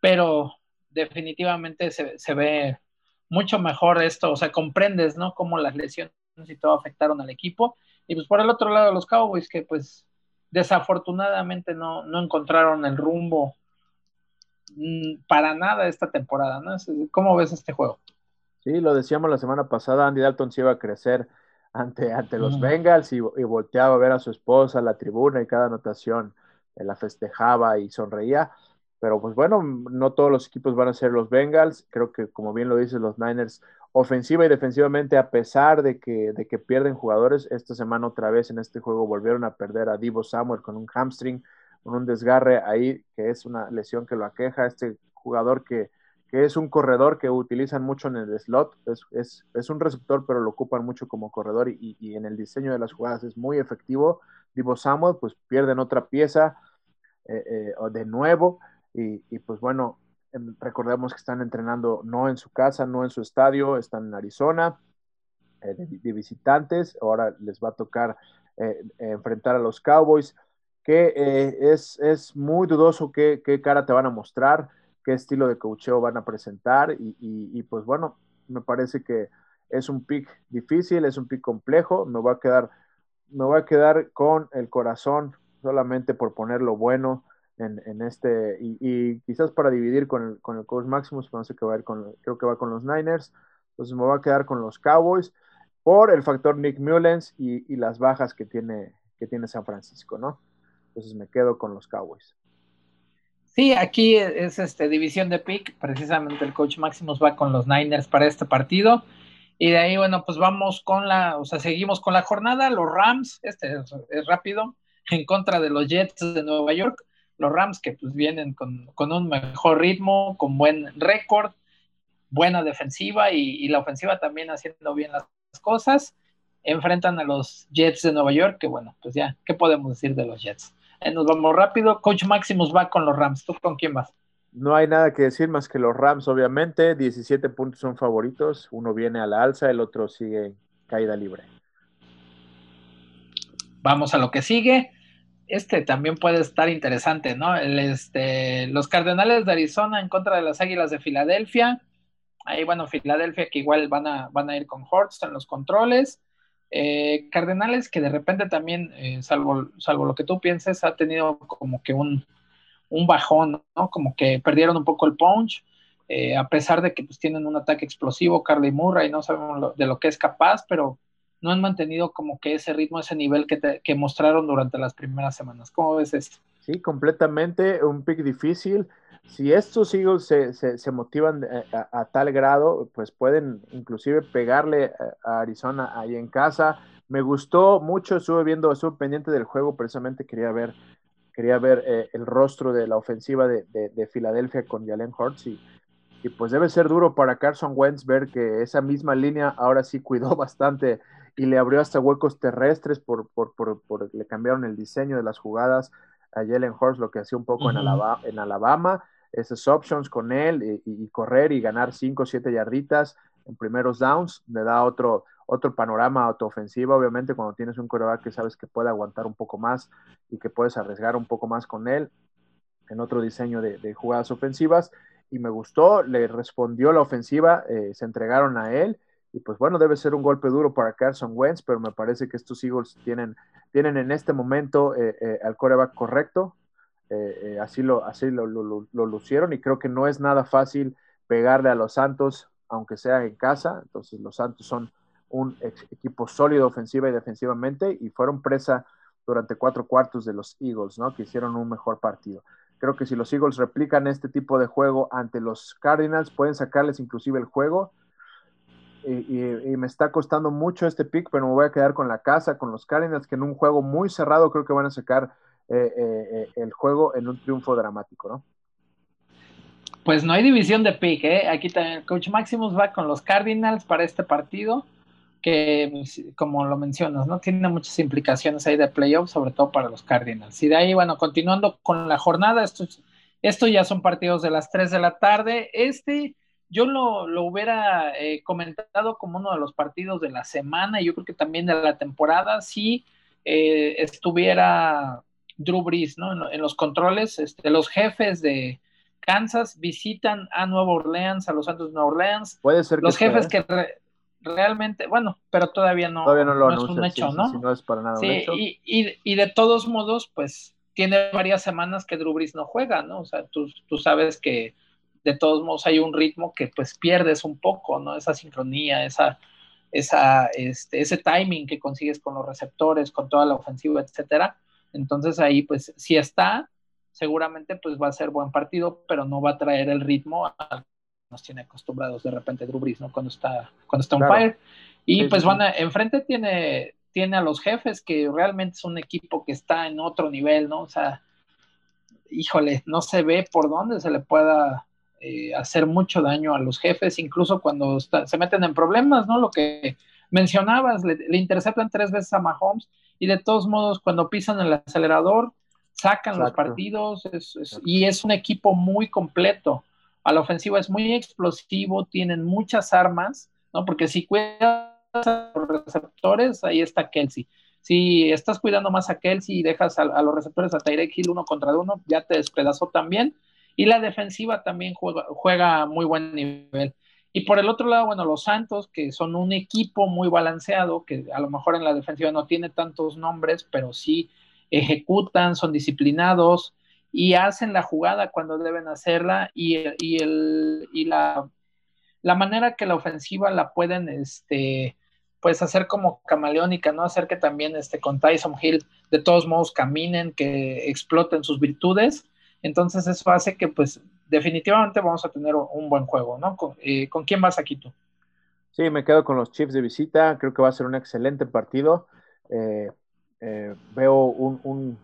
Speaker 2: pero definitivamente se, ve mucho mejor esto, o sea, comprendes, ¿no? Cómo las lesiones y todo afectaron al equipo. Y pues por el otro lado, los Cowboys, que pues desafortunadamente no, no encontraron el rumbo mm, para nada esta temporada, ¿no? ¿Cómo ves este juego?
Speaker 3: Sí, lo decíamos la semana pasada, Andy Dalton se iba a crecer ante, ante los Bengals y, volteaba a ver a su esposa, la tribuna y cada anotación eh, la festejaba y sonreía. Pero pues bueno, no todos los equipos van a ser los Bengals. Creo que como bien lo dicen los Niners, ofensiva y defensivamente, a pesar de que, de que pierden jugadores, esta semana otra vez en este juego volvieron a perder a Divo Samuel con un hamstring, con un desgarre ahí, que es una lesión que lo aqueja. Este jugador que, que es un corredor que utilizan mucho en el slot, es, es, un receptor, pero lo ocupan mucho como corredor y, y, en el diseño de las jugadas es muy efectivo. Divo Samuel, pues pierden otra pieza eh, eh, de nuevo y, y, pues bueno, em, recordemos que están entrenando no en su casa, no en su estadio, están en Arizona eh, de, visitantes, ahora les va a tocar enfrentar a los Cowboys, que es, es, muy dudoso qué, qué cara te van a mostrar qué estilo de coacheo van a presentar y, pues bueno, me parece que es un pick difícil, es un pick complejo, me voy a quedar, me voy a quedar con el corazón solamente por poner lo bueno en, este, y, quizás para dividir con el, con el coach Maximus, no sé qué va a ir con, creo que va con los Niners, entonces me voy a quedar con los Cowboys por el factor Nick Mullens y, y las bajas que tiene, que tiene San Francisco, ¿no? Entonces me quedo con los Cowboys.
Speaker 2: Sí, aquí es este división de pick, precisamente el coach Maximus va con los Niners para este partido. Y de ahí, bueno, pues vamos con la, o sea, seguimos con la jornada. Los Rams, este es, rápido, en contra de los Jets de Nueva York. Los Rams que pues vienen con, un mejor ritmo, con buen récord, buena defensiva y, y, la ofensiva también haciendo bien las cosas. Enfrentan a los Jets de Nueva York, que bueno, pues ya, ¿qué podemos decir de los Jets? Eh, nos vamos rápido. Coach Maximus va con los Rams. ¿Tú con quién vas?
Speaker 3: No hay nada que decir más que los Rams, obviamente. 17 puntos son favoritos. Uno viene a la alza, el otro sigue caída libre.
Speaker 2: Vamos a lo que sigue. Este también puede estar interesante, ¿no? El, este, los Cardenales de Arizona en contra de las Águilas de Filadelfia. Ahí, bueno, Filadelfia que igual van a, van a ir con Hortz en los controles. Eh, Cardenales que de repente también, eh, salvo, salvo lo que tú pienses, ha tenido como que un, bajón, ¿no? Como que perdieron un poco el punch, eh, a pesar de que pues tienen un ataque explosivo, Carly Murray, no sabemos de lo que es capaz, pero no han mantenido como que ese ritmo, ese nivel que, que mostraron durante las primeras semanas. ¿Cómo ves esto?
Speaker 3: Sí, completamente, un pick difícil si estos Eagles se, motivan eh, a, tal grado, pues pueden inclusive pegarle eh, a Arizona ahí en casa. Me gustó mucho, estuve viendo, estuve pendiente del juego, precisamente quería ver, quería ver eh, el rostro de la ofensiva de, Filadelfia con Jalen Hurts y, pues debe ser duro para Carson Wentz ver que esa misma línea ahora sí cuidó bastante y le abrió hasta huecos terrestres por, por, por, le cambiaron el diseño de las jugadas a Jalen Hurts, lo que hacía un poco en, Alabama, en Alabama esas options con él y, correr y ganar 5 o 7 yarditas en primeros downs, le da otro, otro panorama autoofensivo, obviamente cuando tienes un coreback que sabes que puede aguantar un poco más y que puedes arriesgar un poco más con él en otro diseño de, jugadas ofensivas. Y me gustó, le respondió la ofensiva, eh, se entregaron a él y pues bueno, debe ser un golpe duro para Carson Wentz, pero me parece que estos Eagles tienen, tienen en este momento eh, eh, al coreback correcto. Eh, así lo, así lo, lucieron y creo que no es nada fácil pegarle a los Santos, aunque sea en casa. Entonces los Santos son un equipo sólido ofensiva y defensivamente y fueron presa durante cuatro cuartos de los Eagles, ¿no? Que hicieron un mejor partido. Creo que si los Eagles replican este tipo de juego ante los Cardinals, pueden sacarles inclusive el juego y, me está costando mucho este pick, pero me voy a quedar con la casa, con los Cardinals, que en un juego muy cerrado creo que van a sacar eh, eh, eh, el juego en un triunfo dramático, ¿no?
Speaker 2: Pues no hay división de pick, ¿eh? Aquí también Coach Maximus va con los Cardinals para este partido, que como lo mencionas, ¿no? Tiene muchas implicaciones ahí de playoffs, sobre todo para los Cardinals. Y de ahí, bueno, continuando con la jornada, esto, esto ya son partidos de las 3 de la tarde. Este yo lo, hubiera eh, comentado como uno de los partidos de la semana y yo creo que también de la temporada si eh, estuviera Drew Brees ¿no? en, los controles. Este, los jefes de Kansas visitan a Nueva Orleans, a los Santos de Nueva Orleans.
Speaker 3: Puede ser
Speaker 2: Los jefes que realmente, bueno, pero todavía no,
Speaker 3: todavía no, lo
Speaker 2: es un hecho, ¿no?
Speaker 3: no es para nada
Speaker 2: Y, y, de todos modos, pues tiene varias semanas que Drew Brees no juega, ¿no? O sea, tú, tú sabes que de todos modos hay un ritmo que pues pierdes un poco, ¿no? Esa sincronía, esa, esa, este, ese timing que consigues con los receptores, con toda la ofensiva, etcétera. Entonces ahí pues si está, seguramente pues va a ser buen partido, pero no va a traer el ritmo a nos tiene acostumbrados de repente Drew Brees, ¿no? Cuando está, cuando está on fire. Y pues van a, enfrente tiene, tiene a los jefes, que realmente es un equipo que está en otro nivel, ¿no? O sea, híjole, no se ve por dónde se le pueda eh, hacer mucho daño a los jefes, incluso cuando se meten en problemas, ¿no? Lo que mencionabas, le, interceptan tres veces a Mahomes y de todos modos cuando pisan el acelerador, sacan los partidos y es un equipo muy completo. A la ofensiva es muy explosivo, tienen muchas armas, ¿no? Porque si cuidas a los receptores, ahí está Kelsey. Si estás cuidando más a Kelsey y dejas a, los receptores a Tyrek Hill uno contra uno, ya te despedazó también y la defensiva también juega, juega muy buen nivel. Y por el otro lado, bueno, los Santos, que son un equipo muy balanceado, que a lo mejor en la defensiva no tiene tantos nombres, pero sí ejecutan, son disciplinados y hacen la jugada cuando deben hacerla y, el, y la, la, manera que la ofensiva la pueden este, pues hacer como camaleónica, ¿no? Hacer que también este, con Tyson Hill de todos modos caminen, que exploten sus virtudes entonces eso hace que pues definitivamente vamos a tener un buen juego, ¿no? ¿Con, eh, quién vas aquí tú?
Speaker 3: Sí, me quedo con los Chiefs de visita, creo que va a ser un excelente partido. Eh, eh, veo un,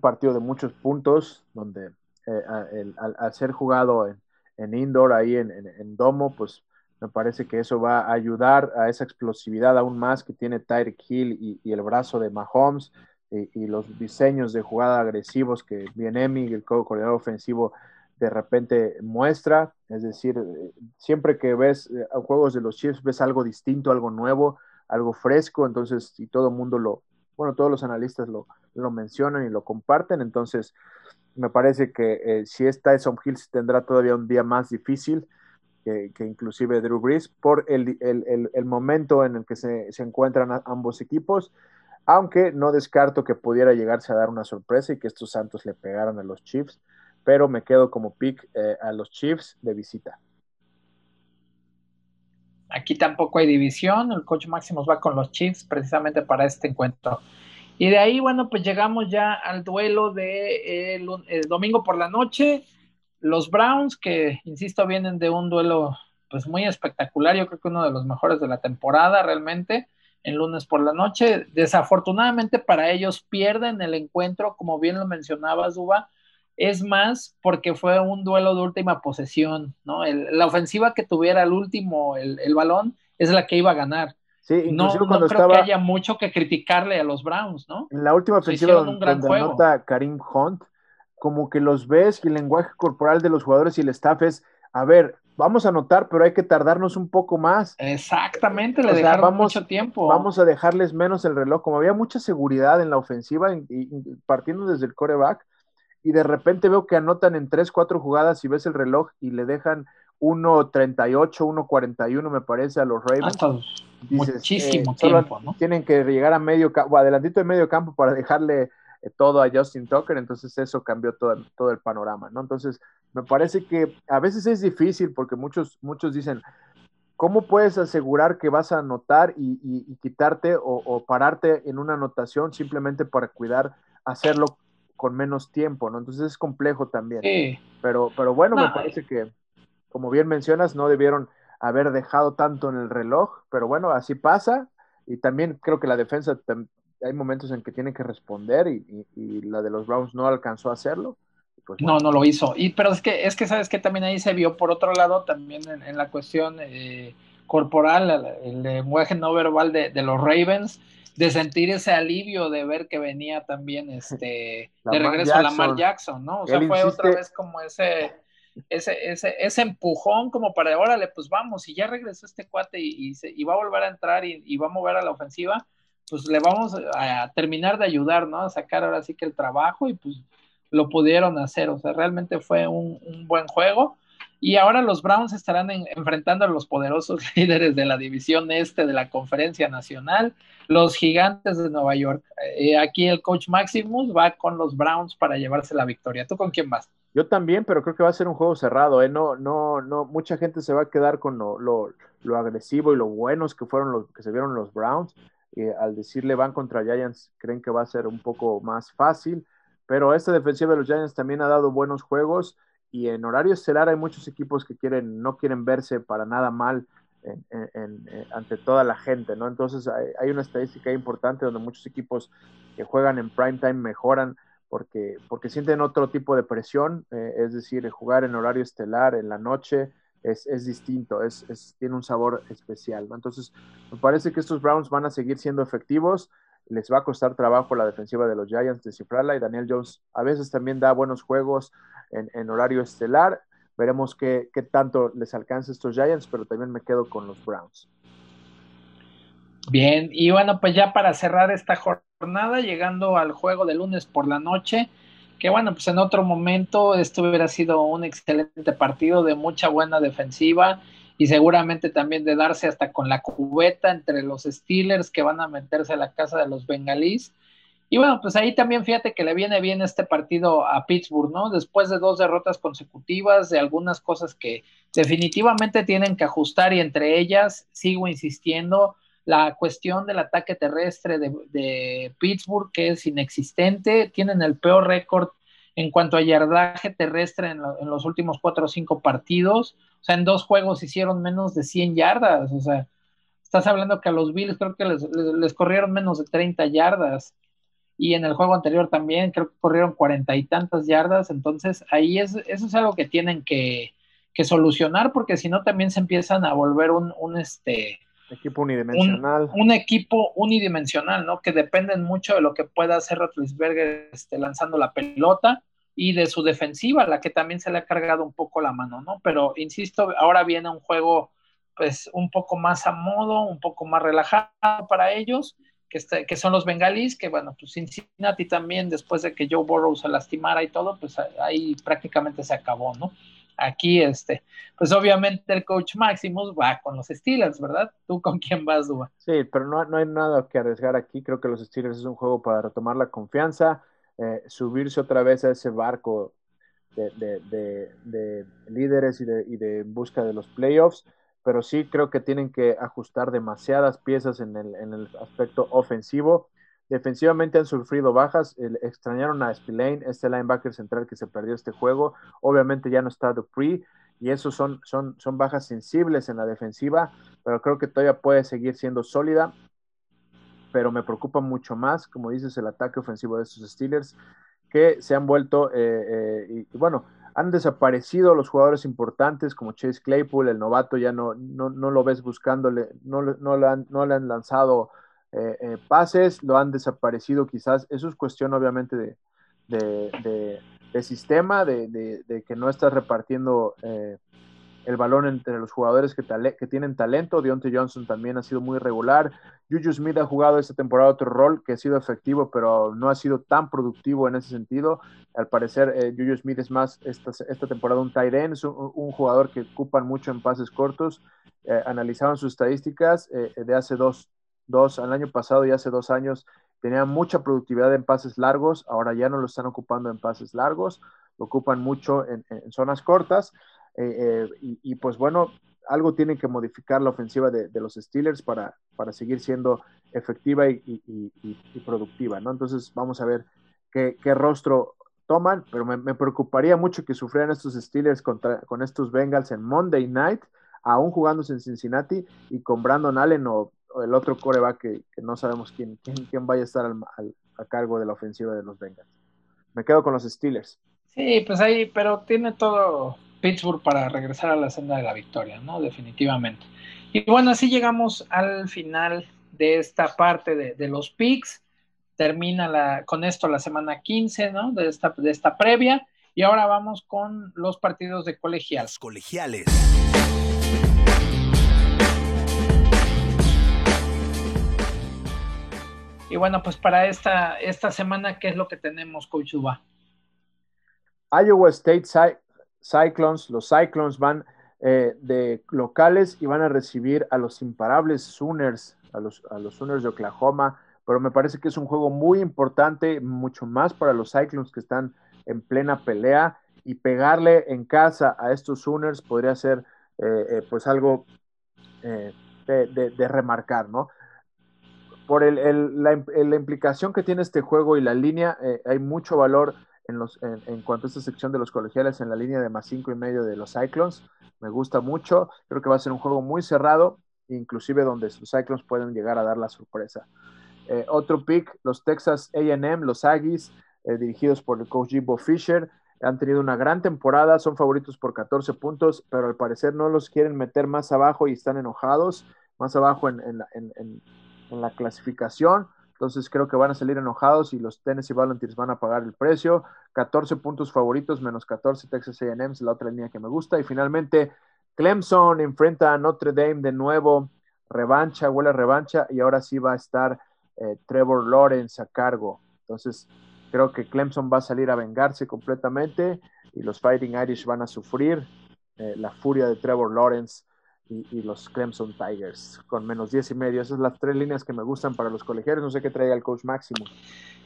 Speaker 3: partido de muchos puntos, donde al, ser jugado en, indoor, ahí en, domo, pues me parece que eso va a ayudar a esa explosividad aún más que tiene Tyreek Hill y, el brazo de Mahomes y, los diseños de jugada agresivos que Bienemi, el coordinador ofensivo, de repente muestra. Es decir, eh, siempre que ves eh, juegos de los Chiefs, ves algo distinto, algo nuevo, algo fresco. Entonces, y todo el mundo lo, bueno, todos los analistas lo, lo mencionan y lo comparten. Entonces, me parece que eh, si es Tyson Hills tendrá todavía un día más difícil que, inclusive Drew Brees por el, el, el, momento en el que se, se encuentran ambos equipos aunque no descarto que pudiera llegarse a dar una sorpresa y que estos Santos le pegaran a los Chiefs, pero me quedo como pick eh, a los Chiefs de visita.
Speaker 2: Aquí tampoco hay división, el coach Máximos va con los Chiefs precisamente para este encuentro. Y de ahí, bueno, pues llegamos ya al duelo de el, domingo por la noche. Los Browns, que insisto, vienen de un duelo pues muy espectacular, yo creo que uno de los mejores de la temporada realmente en lunes por la noche. Desafortunadamente para ellos pierden el encuentro, como bien lo mencionabas, Duba. Es más porque fue un duelo de última posesión, ¿no? la ofensiva que tuviera el último, el, balón, es la que iba a ganar.
Speaker 3: Sí,
Speaker 2: no, no creo que haya mucho que criticarle a los Browns, ¿no?
Speaker 3: En la última ofensiva donde, donde anota Karim Hunt, como que los ves y el lenguaje corporal de los jugadores y el staff es, a ver, vamos a anotar, pero hay que tardarnos un poco más.
Speaker 2: Exactamente, le dejaron mucho tiempo.
Speaker 3: Vamos a dejarles menos el reloj. Como había mucha seguridad en la ofensiva, y, partiendo desde el coreback, y de repente veo que anotan en tres, cuatro jugadas y ves el reloj y le dejan 1.38, 1.41 me parece a los Ravens.
Speaker 2: muchísimo eh, tiempo, ¿no?
Speaker 3: Tienen que llegar a medio campo, adelantito de medio campo para dejarle eh, todo a Justin Tucker, entonces eso cambió todo, todo el panorama, ¿no? Entonces, me parece que a veces es difícil porque muchos, muchos dicen, ¿cómo puedes asegurar que vas a anotar y, quitarte o, pararte en una anotación simplemente para cuidar hacerlo con menos tiempo, ¿no? Entonces es complejo también. Sí. Pero, pero bueno, me parece que, como bien mencionas, no debieron haber dejado tanto en el reloj, pero bueno, así pasa. Y también creo que la defensa hay momentos en que tiene que responder y, la de los Browns no alcanzó a hacerlo.
Speaker 2: Pues no, no lo hizo. Y, pero es que, es que sabes que también ahí se vio por otro lado también en, la cuestión eh, corporal, el, lenguaje no verbal de, los Ravens, de sentir ese alivio de ver que venía también este de regreso a Lamar Jackson, ¿no? O sea, fue otra vez como ese, ese, ese, ese empujón como para, órale, pues vamos, y ya regresó este cuate y, y, va a volver a entrar y, y va a mover a la ofensiva pues le vamos a terminar de ayudar, ¿no? A sacar ahora sí que el trabajo y pues lo pudieron hacer, o sea, realmente fue un, buen juego. Y ahora los Browns estarán enfrentando a los poderosos líderes de la división este de la conferencia nacional, los gigantes de Nueva York. Eh, aquí el coach Maximus va con los Browns para llevarse la victoria. ¿Tú con quién vas?
Speaker 3: Yo también, pero creo que va a ser un juego cerrado, ¿eh? No, no, no, mucha gente se va a quedar con lo, lo, agresivo y lo buenos que fueron los que se vieron los Browns. Eh, al decirle van contra Giants, creen que va a ser un poco más fácil, pero esta defensiva de los Giants también ha dado buenos juegos y en horario estelar hay muchos equipos que quieren, no quieren verse para nada mal eh, ante toda la gente, ¿no? Entonces hay, una estadística importante donde muchos equipos que juegan en prime time mejoran porque, porque sienten otro tipo de presión, eh, es decir, jugar en horario estelar en la noche, es, distinto, es, tiene un sabor especial. Entonces, me parece que estos Browns van a seguir siendo efectivos. Les va a costar trabajo la defensiva de los Giants descifrarla y Daniel Jones a veces también da buenos juegos en, horario estelar. Veremos qué, qué tanto les alcanza estos Giants, pero también me quedo con los Browns.
Speaker 2: Bien, y bueno, pues ya para cerrar esta jornada, llegando al juego de lunes por la noche, que bueno, pues en otro momento esto hubiera sido un excelente partido de mucha buena defensiva y seguramente también de darse hasta con la cubeta entre los Steelers que van a meterse a la casa de los bengalíes. Y bueno, pues ahí también fíjate que le viene bien este partido a Pittsburgh, ¿no? Después de dos derrotas consecutivas, de algunas cosas que definitivamente tienen que ajustar y entre ellas, sigo insistiendo, la cuestión del ataque terrestre de, Pittsburgh, que es inexistente, tienen el peor récord en cuanto a yardaje terrestre en, los últimos cuatro o cinco partidos, o sea, en dos juegos hicieron menos de 100 yardas, o sea, estás hablando que a los Bills creo que les, corrieron menos de 30 yardas, y en el juego anterior también creo que corrieron cuarenta y tantas yardas, entonces ahí es, eso es algo que tienen que, solucionar, porque si no también se empiezan a volver un, un este,
Speaker 3: Equipo unidimensional.
Speaker 2: Un, equipo unidimensional, ¿no? Que dependen mucho de lo que pueda hacer Rotlisberger este, lanzando la pelota y de su defensiva, la que también se le ha cargado un poco la mano, ¿no? Pero insisto, ahora viene un juego pues un poco más a modo, un poco más relajado para ellos, que, este, que son los bengalíes, que bueno, pues Cincinnati también, después de que Joe Burrow se lastimara y todo, pues ahí prácticamente se acabó, ¿no? Aquí, este, pues obviamente el coach Maximus va con los Steelers, ¿verdad? ¿Tú con quién vas, Duba?
Speaker 3: Sí, pero no, no hay nada que arriesgar aquí. Creo que los Steelers es un juego para retomar la confianza, eh, subirse otra vez a ese barco de, de, líderes y de, y de busca de los playoffs pero sí creo que tienen que ajustar demasiadas piezas en el, en el aspecto ofensivo. Defensivamente han sufrido bajas, extrañaron a Spillane, este linebacker central que se perdió este juego. Obviamente ya no está Dupree y esos son, son, son bajas sensibles en la defensiva, pero creo que todavía puede seguir siendo sólida. Pero me preocupa mucho más, como dices, el ataque ofensivo de estos Steelers, que se han vuelto, eh, eh, y, bueno, han desaparecido los jugadores importantes como Chase Claypool, el novato, ya no, no, no lo ves buscándole, no, no, le han, no le han lanzado eh, eh, pases, lo han desaparecido quizás. Eso es cuestión obviamente de, sistema, de, que no estás repartiendo eh, el balón entre los jugadores que, que tienen talento. Deontay Johnson también ha sido muy regular. Juju Smith ha jugado esta temporada otro rol que ha sido efectivo, pero no ha sido tan productivo en ese sentido. Al parecer, eh, Juju Smith es más esta, esta temporada un tight end, es un, jugador que ocupan mucho en pases cortos. Eh, analizaban sus estadísticas de hace dos, dos, al año pasado y hace dos años, tenía mucha productividad en pases largos, ahora ya no lo están ocupando en pases largos, lo ocupan mucho en zonas cortas. Eh, eh, y, pues bueno, algo tienen que modificar la ofensiva de, los Steelers para, para, seguir siendo efectiva y, productiva, ¿no? Entonces vamos a ver qué, rostro toman, pero me, preocuparía mucho que sufrieran estos Steelers contra, con estos Bengals en Monday Night, aún jugándose en Cincinnati y con Brandon Allen o, el otro coreback que, no sabemos quién, quién, vaya a estar a cargo de la ofensiva de los Bengals. Me quedo con los Steelers.
Speaker 2: Sí, pues ahí, pero tiene todo, Pittsburgh para regresar a la senda de la victoria, ¿no? Definitivamente. Y bueno, así llegamos al final de esta parte de, los picks. Termina la, con esto la semana 15, ¿no? De esta, de esta previa. Y ahora vamos con los partidos de colegial.
Speaker 1: colegiales.
Speaker 2: Y bueno, pues para esta, esta semana, ¿qué es lo que tenemos, Coach Uba?
Speaker 3: Iowa State Cyclones. Los Cyclones van eh, de locales y van a recibir a los imparables Sooners, a los, a los Sooners de Oklahoma. Pero me parece que es un juego muy importante, mucho más para los Cyclones que están en plena pelea. Y pegarle en casa a estos Sooners podría ser eh, eh, pues algo de, remarcar, ¿no? Por el, la, la, implicación que tiene este juego y la línea, hay mucho valor en, los, en, cuanto a esta sección de los colegiales en la línea de más cinco y medio de los Cyclones. Me gusta mucho. Creo que va a ser un juego muy cerrado, inclusive donde los Cyclones pueden llegar a dar la sorpresa. Eh, otro pick, los Texas AM, los Aggies, eh, dirigidos por el coach Jimbo Fisher, han tenido una gran temporada, son favoritos por 14 puntos, pero al parecer no los quieren meter más abajo y están enojados, más abajo en, en, en la clasificación. Entonces creo que van a salir enojados y los Tennessee Volunteers van a pagar el precio. 14 puntos favoritos, menos 14 Texas AM, la otra línea que me gusta. Y finalmente, Clemson enfrenta a Notre Dame de nuevo. Revancha, huele revancha. Y ahora sí va a estar eh, Trevor Lawrence a cargo. Entonces creo que Clemson va a salir a vengarse completamente y los Fighting Irish van a sufrir eh, la furia de Trevor Lawrence y, los Clemson Tigers con menos 10 y medio. Esas son las tres líneas que me gustan para los colegiales. No sé qué trae el coach Máximo.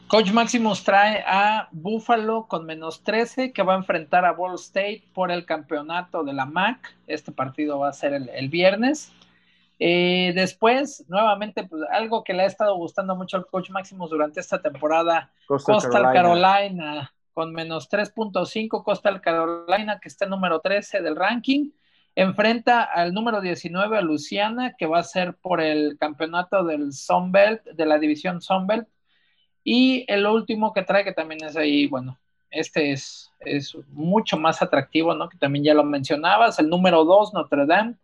Speaker 2: Coach Maximus trae a Buffalo con menos 13 que va a enfrentar a Ball State por el campeonato de la MAC. Este partido va a ser el, viernes. Eh, después, nuevamente, pues, algo que le ha estado gustando mucho al coach Maximus durante esta temporada, Coastal, Carolina. Carolina. con menos 3.5, Coastal Carolina que está en número 13 del ranking. Enfrenta al número 19, a Luciana, que va a ser por el campeonato del Sunbelt, de la división Sunbelt. Y el último que trae, que también es ahí, bueno, este es, es mucho más atractivo, ¿no? Que también ya lo mencionabas, el número 2, Notre Dame,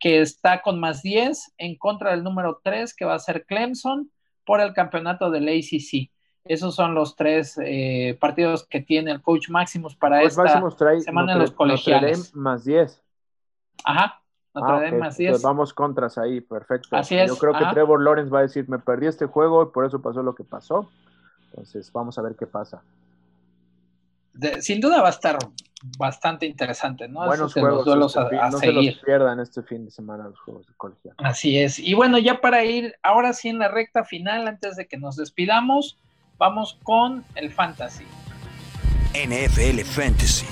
Speaker 2: que está con más 10 en contra del número 3, que va a ser Clemson, por el campeonato del ACC. Esos son los tres eh, partidos que tiene el coach Maximus para esta semana en los colegiales.
Speaker 3: Notre Dame más 10.
Speaker 2: Ajá. Notre ah, Dame más 10.
Speaker 3: Pues vamos contras ahí, perfecto. Así es. Yo creo que Trevor Lawrence va a decir, me perdí este juego y por eso pasó lo que pasó. Entonces, vamos a ver qué pasa.
Speaker 2: sin duda va a estar bastante interesante, ¿no?
Speaker 3: Buenos juegos. Este no se los pierdan este fin de semana los juegos de colegial.
Speaker 2: Así es. Y bueno, ya para ir, ahora sí en la recta final, antes de que nos despidamos, vamos con el Fantasy.
Speaker 1: NFL Fantasy.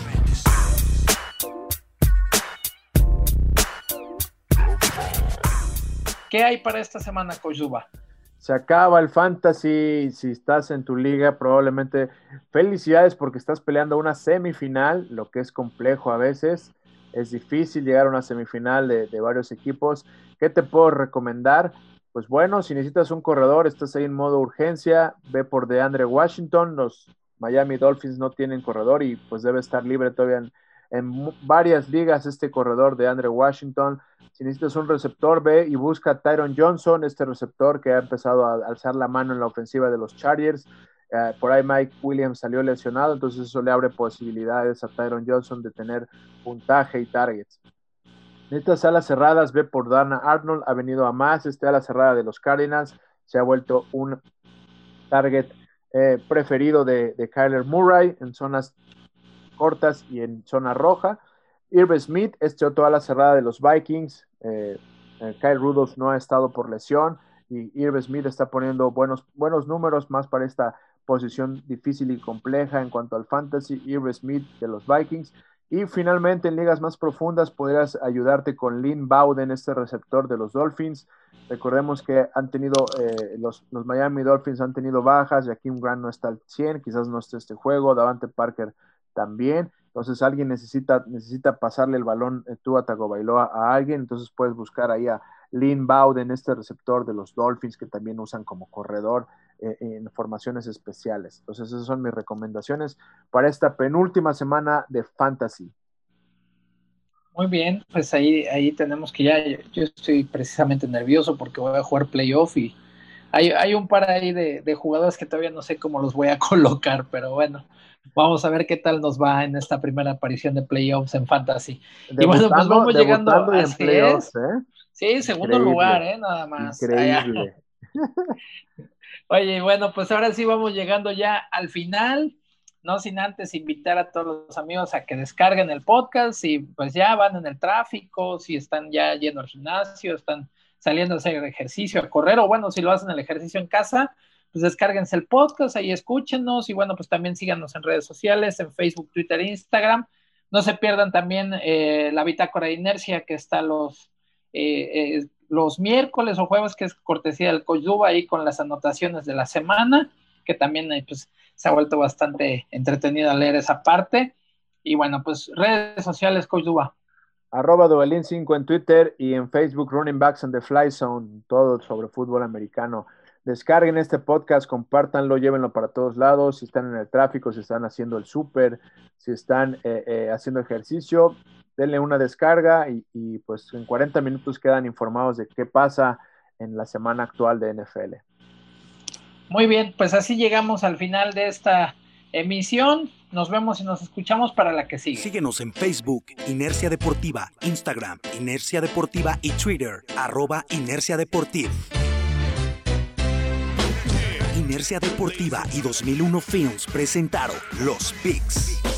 Speaker 2: ¿Qué hay para esta semana, Koyuba?
Speaker 3: Se acaba el fantasy. Si estás en tu liga, probablemente felicidades porque estás peleando una semifinal, lo que es complejo a veces. Es difícil llegar a una semifinal de, varios equipos. ¿Qué te puedo recomendar? Pues bueno, si necesitas un corredor, estás ahí en modo urgencia, ve por DeAndre Washington. Los Miami Dolphins no tienen corredor y pues debe estar libre todavía en, en varias ligas este corredor de Andre Washington. Si necesitas un receptor, ve y busca a Tyron Johnson, este receptor que ha empezado a alzar la mano en la ofensiva de los Chargers. Eh, por ahí Mike Williams salió lesionado, entonces eso le abre posibilidades a Tyron Johnson de tener puntaje y targets. Necesitas alas cerradas, ve por Dana Arnold, ha venido a más, este ala cerrada de los Cardinals se ha vuelto un target eh, preferido de, Kyler Murray en zonas cortas y en zona roja. Irv Smith, este otro ala cerrada de los Vikings. Eh, eh, Kyle Rudolph no ha estado por lesión y Irv Smith está poniendo buenos, buenos números más para esta posición difícil y compleja en cuanto al fantasy. Irv Smith de los Vikings. Y finalmente en ligas más profundas podrías ayudarte con Lynn Bowden, este receptor de los Dolphins. Recordemos que han tenido, eh, los, Miami Dolphins han tenido bajas, Jaquim Grant no está al 100, quizás no esté este juego, Davante Parker también. Entonces alguien necesita, necesita pasarle el balón eh, tú a Tagovailoa a alguien, entonces puedes buscar ahí a Lynn Bowden, este receptor de los Dolphins que también usan como corredor eh, en formaciones especiales. Entonces esas son mis recomendaciones para esta penúltima semana de Fantasy.
Speaker 2: Muy bien, pues ahí, ahí tenemos que ya, yo estoy precisamente nervioso porque voy a jugar playoff y hay, hay un par ahí de, de jugadores que todavía no sé cómo los voy a colocar, pero bueno, vamos a ver qué tal nos va en esta primera aparición de playoffs en Fantasy. y bueno, pues vamos llegando a playoffs, ¿eh? Sí, segundo lugar, ¿eh? Nada más. Increíble. Oye, bueno, pues ahora sí vamos llegando ya al final, no sin antes invitar a todos los amigos a que descarguen el podcast y pues ya van en el tráfico, si están ya yendo al gimnasio, están saliendo a hacer ejercicio, a correr, o bueno, si lo hacen el ejercicio en casa, pues descárguense el podcast, ahí escúchenos y bueno, pues también síganos en redes sociales, en Facebook, Twitter, Instagram. No se pierdan también eh, la bitácora de inercia que está los eh, eh, los miércoles o jueves, que es cortesía del Coach ahí con las anotaciones de la semana, que también eh, pues, se ha vuelto bastante entretenido leer esa parte. Y bueno, pues redes sociales, Coach.
Speaker 3: Arroba Duvalín5 en Twitter y en Facebook Running Backs and the Fly Zone, todo sobre fútbol americano. Descarguen este podcast, compártanlo, llévenlo para todos lados. Si están en el tráfico, si están haciendo el súper, si están haciendo ejercicio, denle una descarga y, pues en 40 minutos quedan informados de qué pasa en la semana actual de NFL.
Speaker 2: Muy bien, pues así llegamos al final de esta emisión. Nos vemos y nos escuchamos para la que sigue.
Speaker 1: Síguenos en Facebook, Inercia Deportiva, Instagram, Inercia Deportiva y Twitter, arroba Inercia Deportiva. Inercia Deportiva y 2001 Films presentaron Los Picks.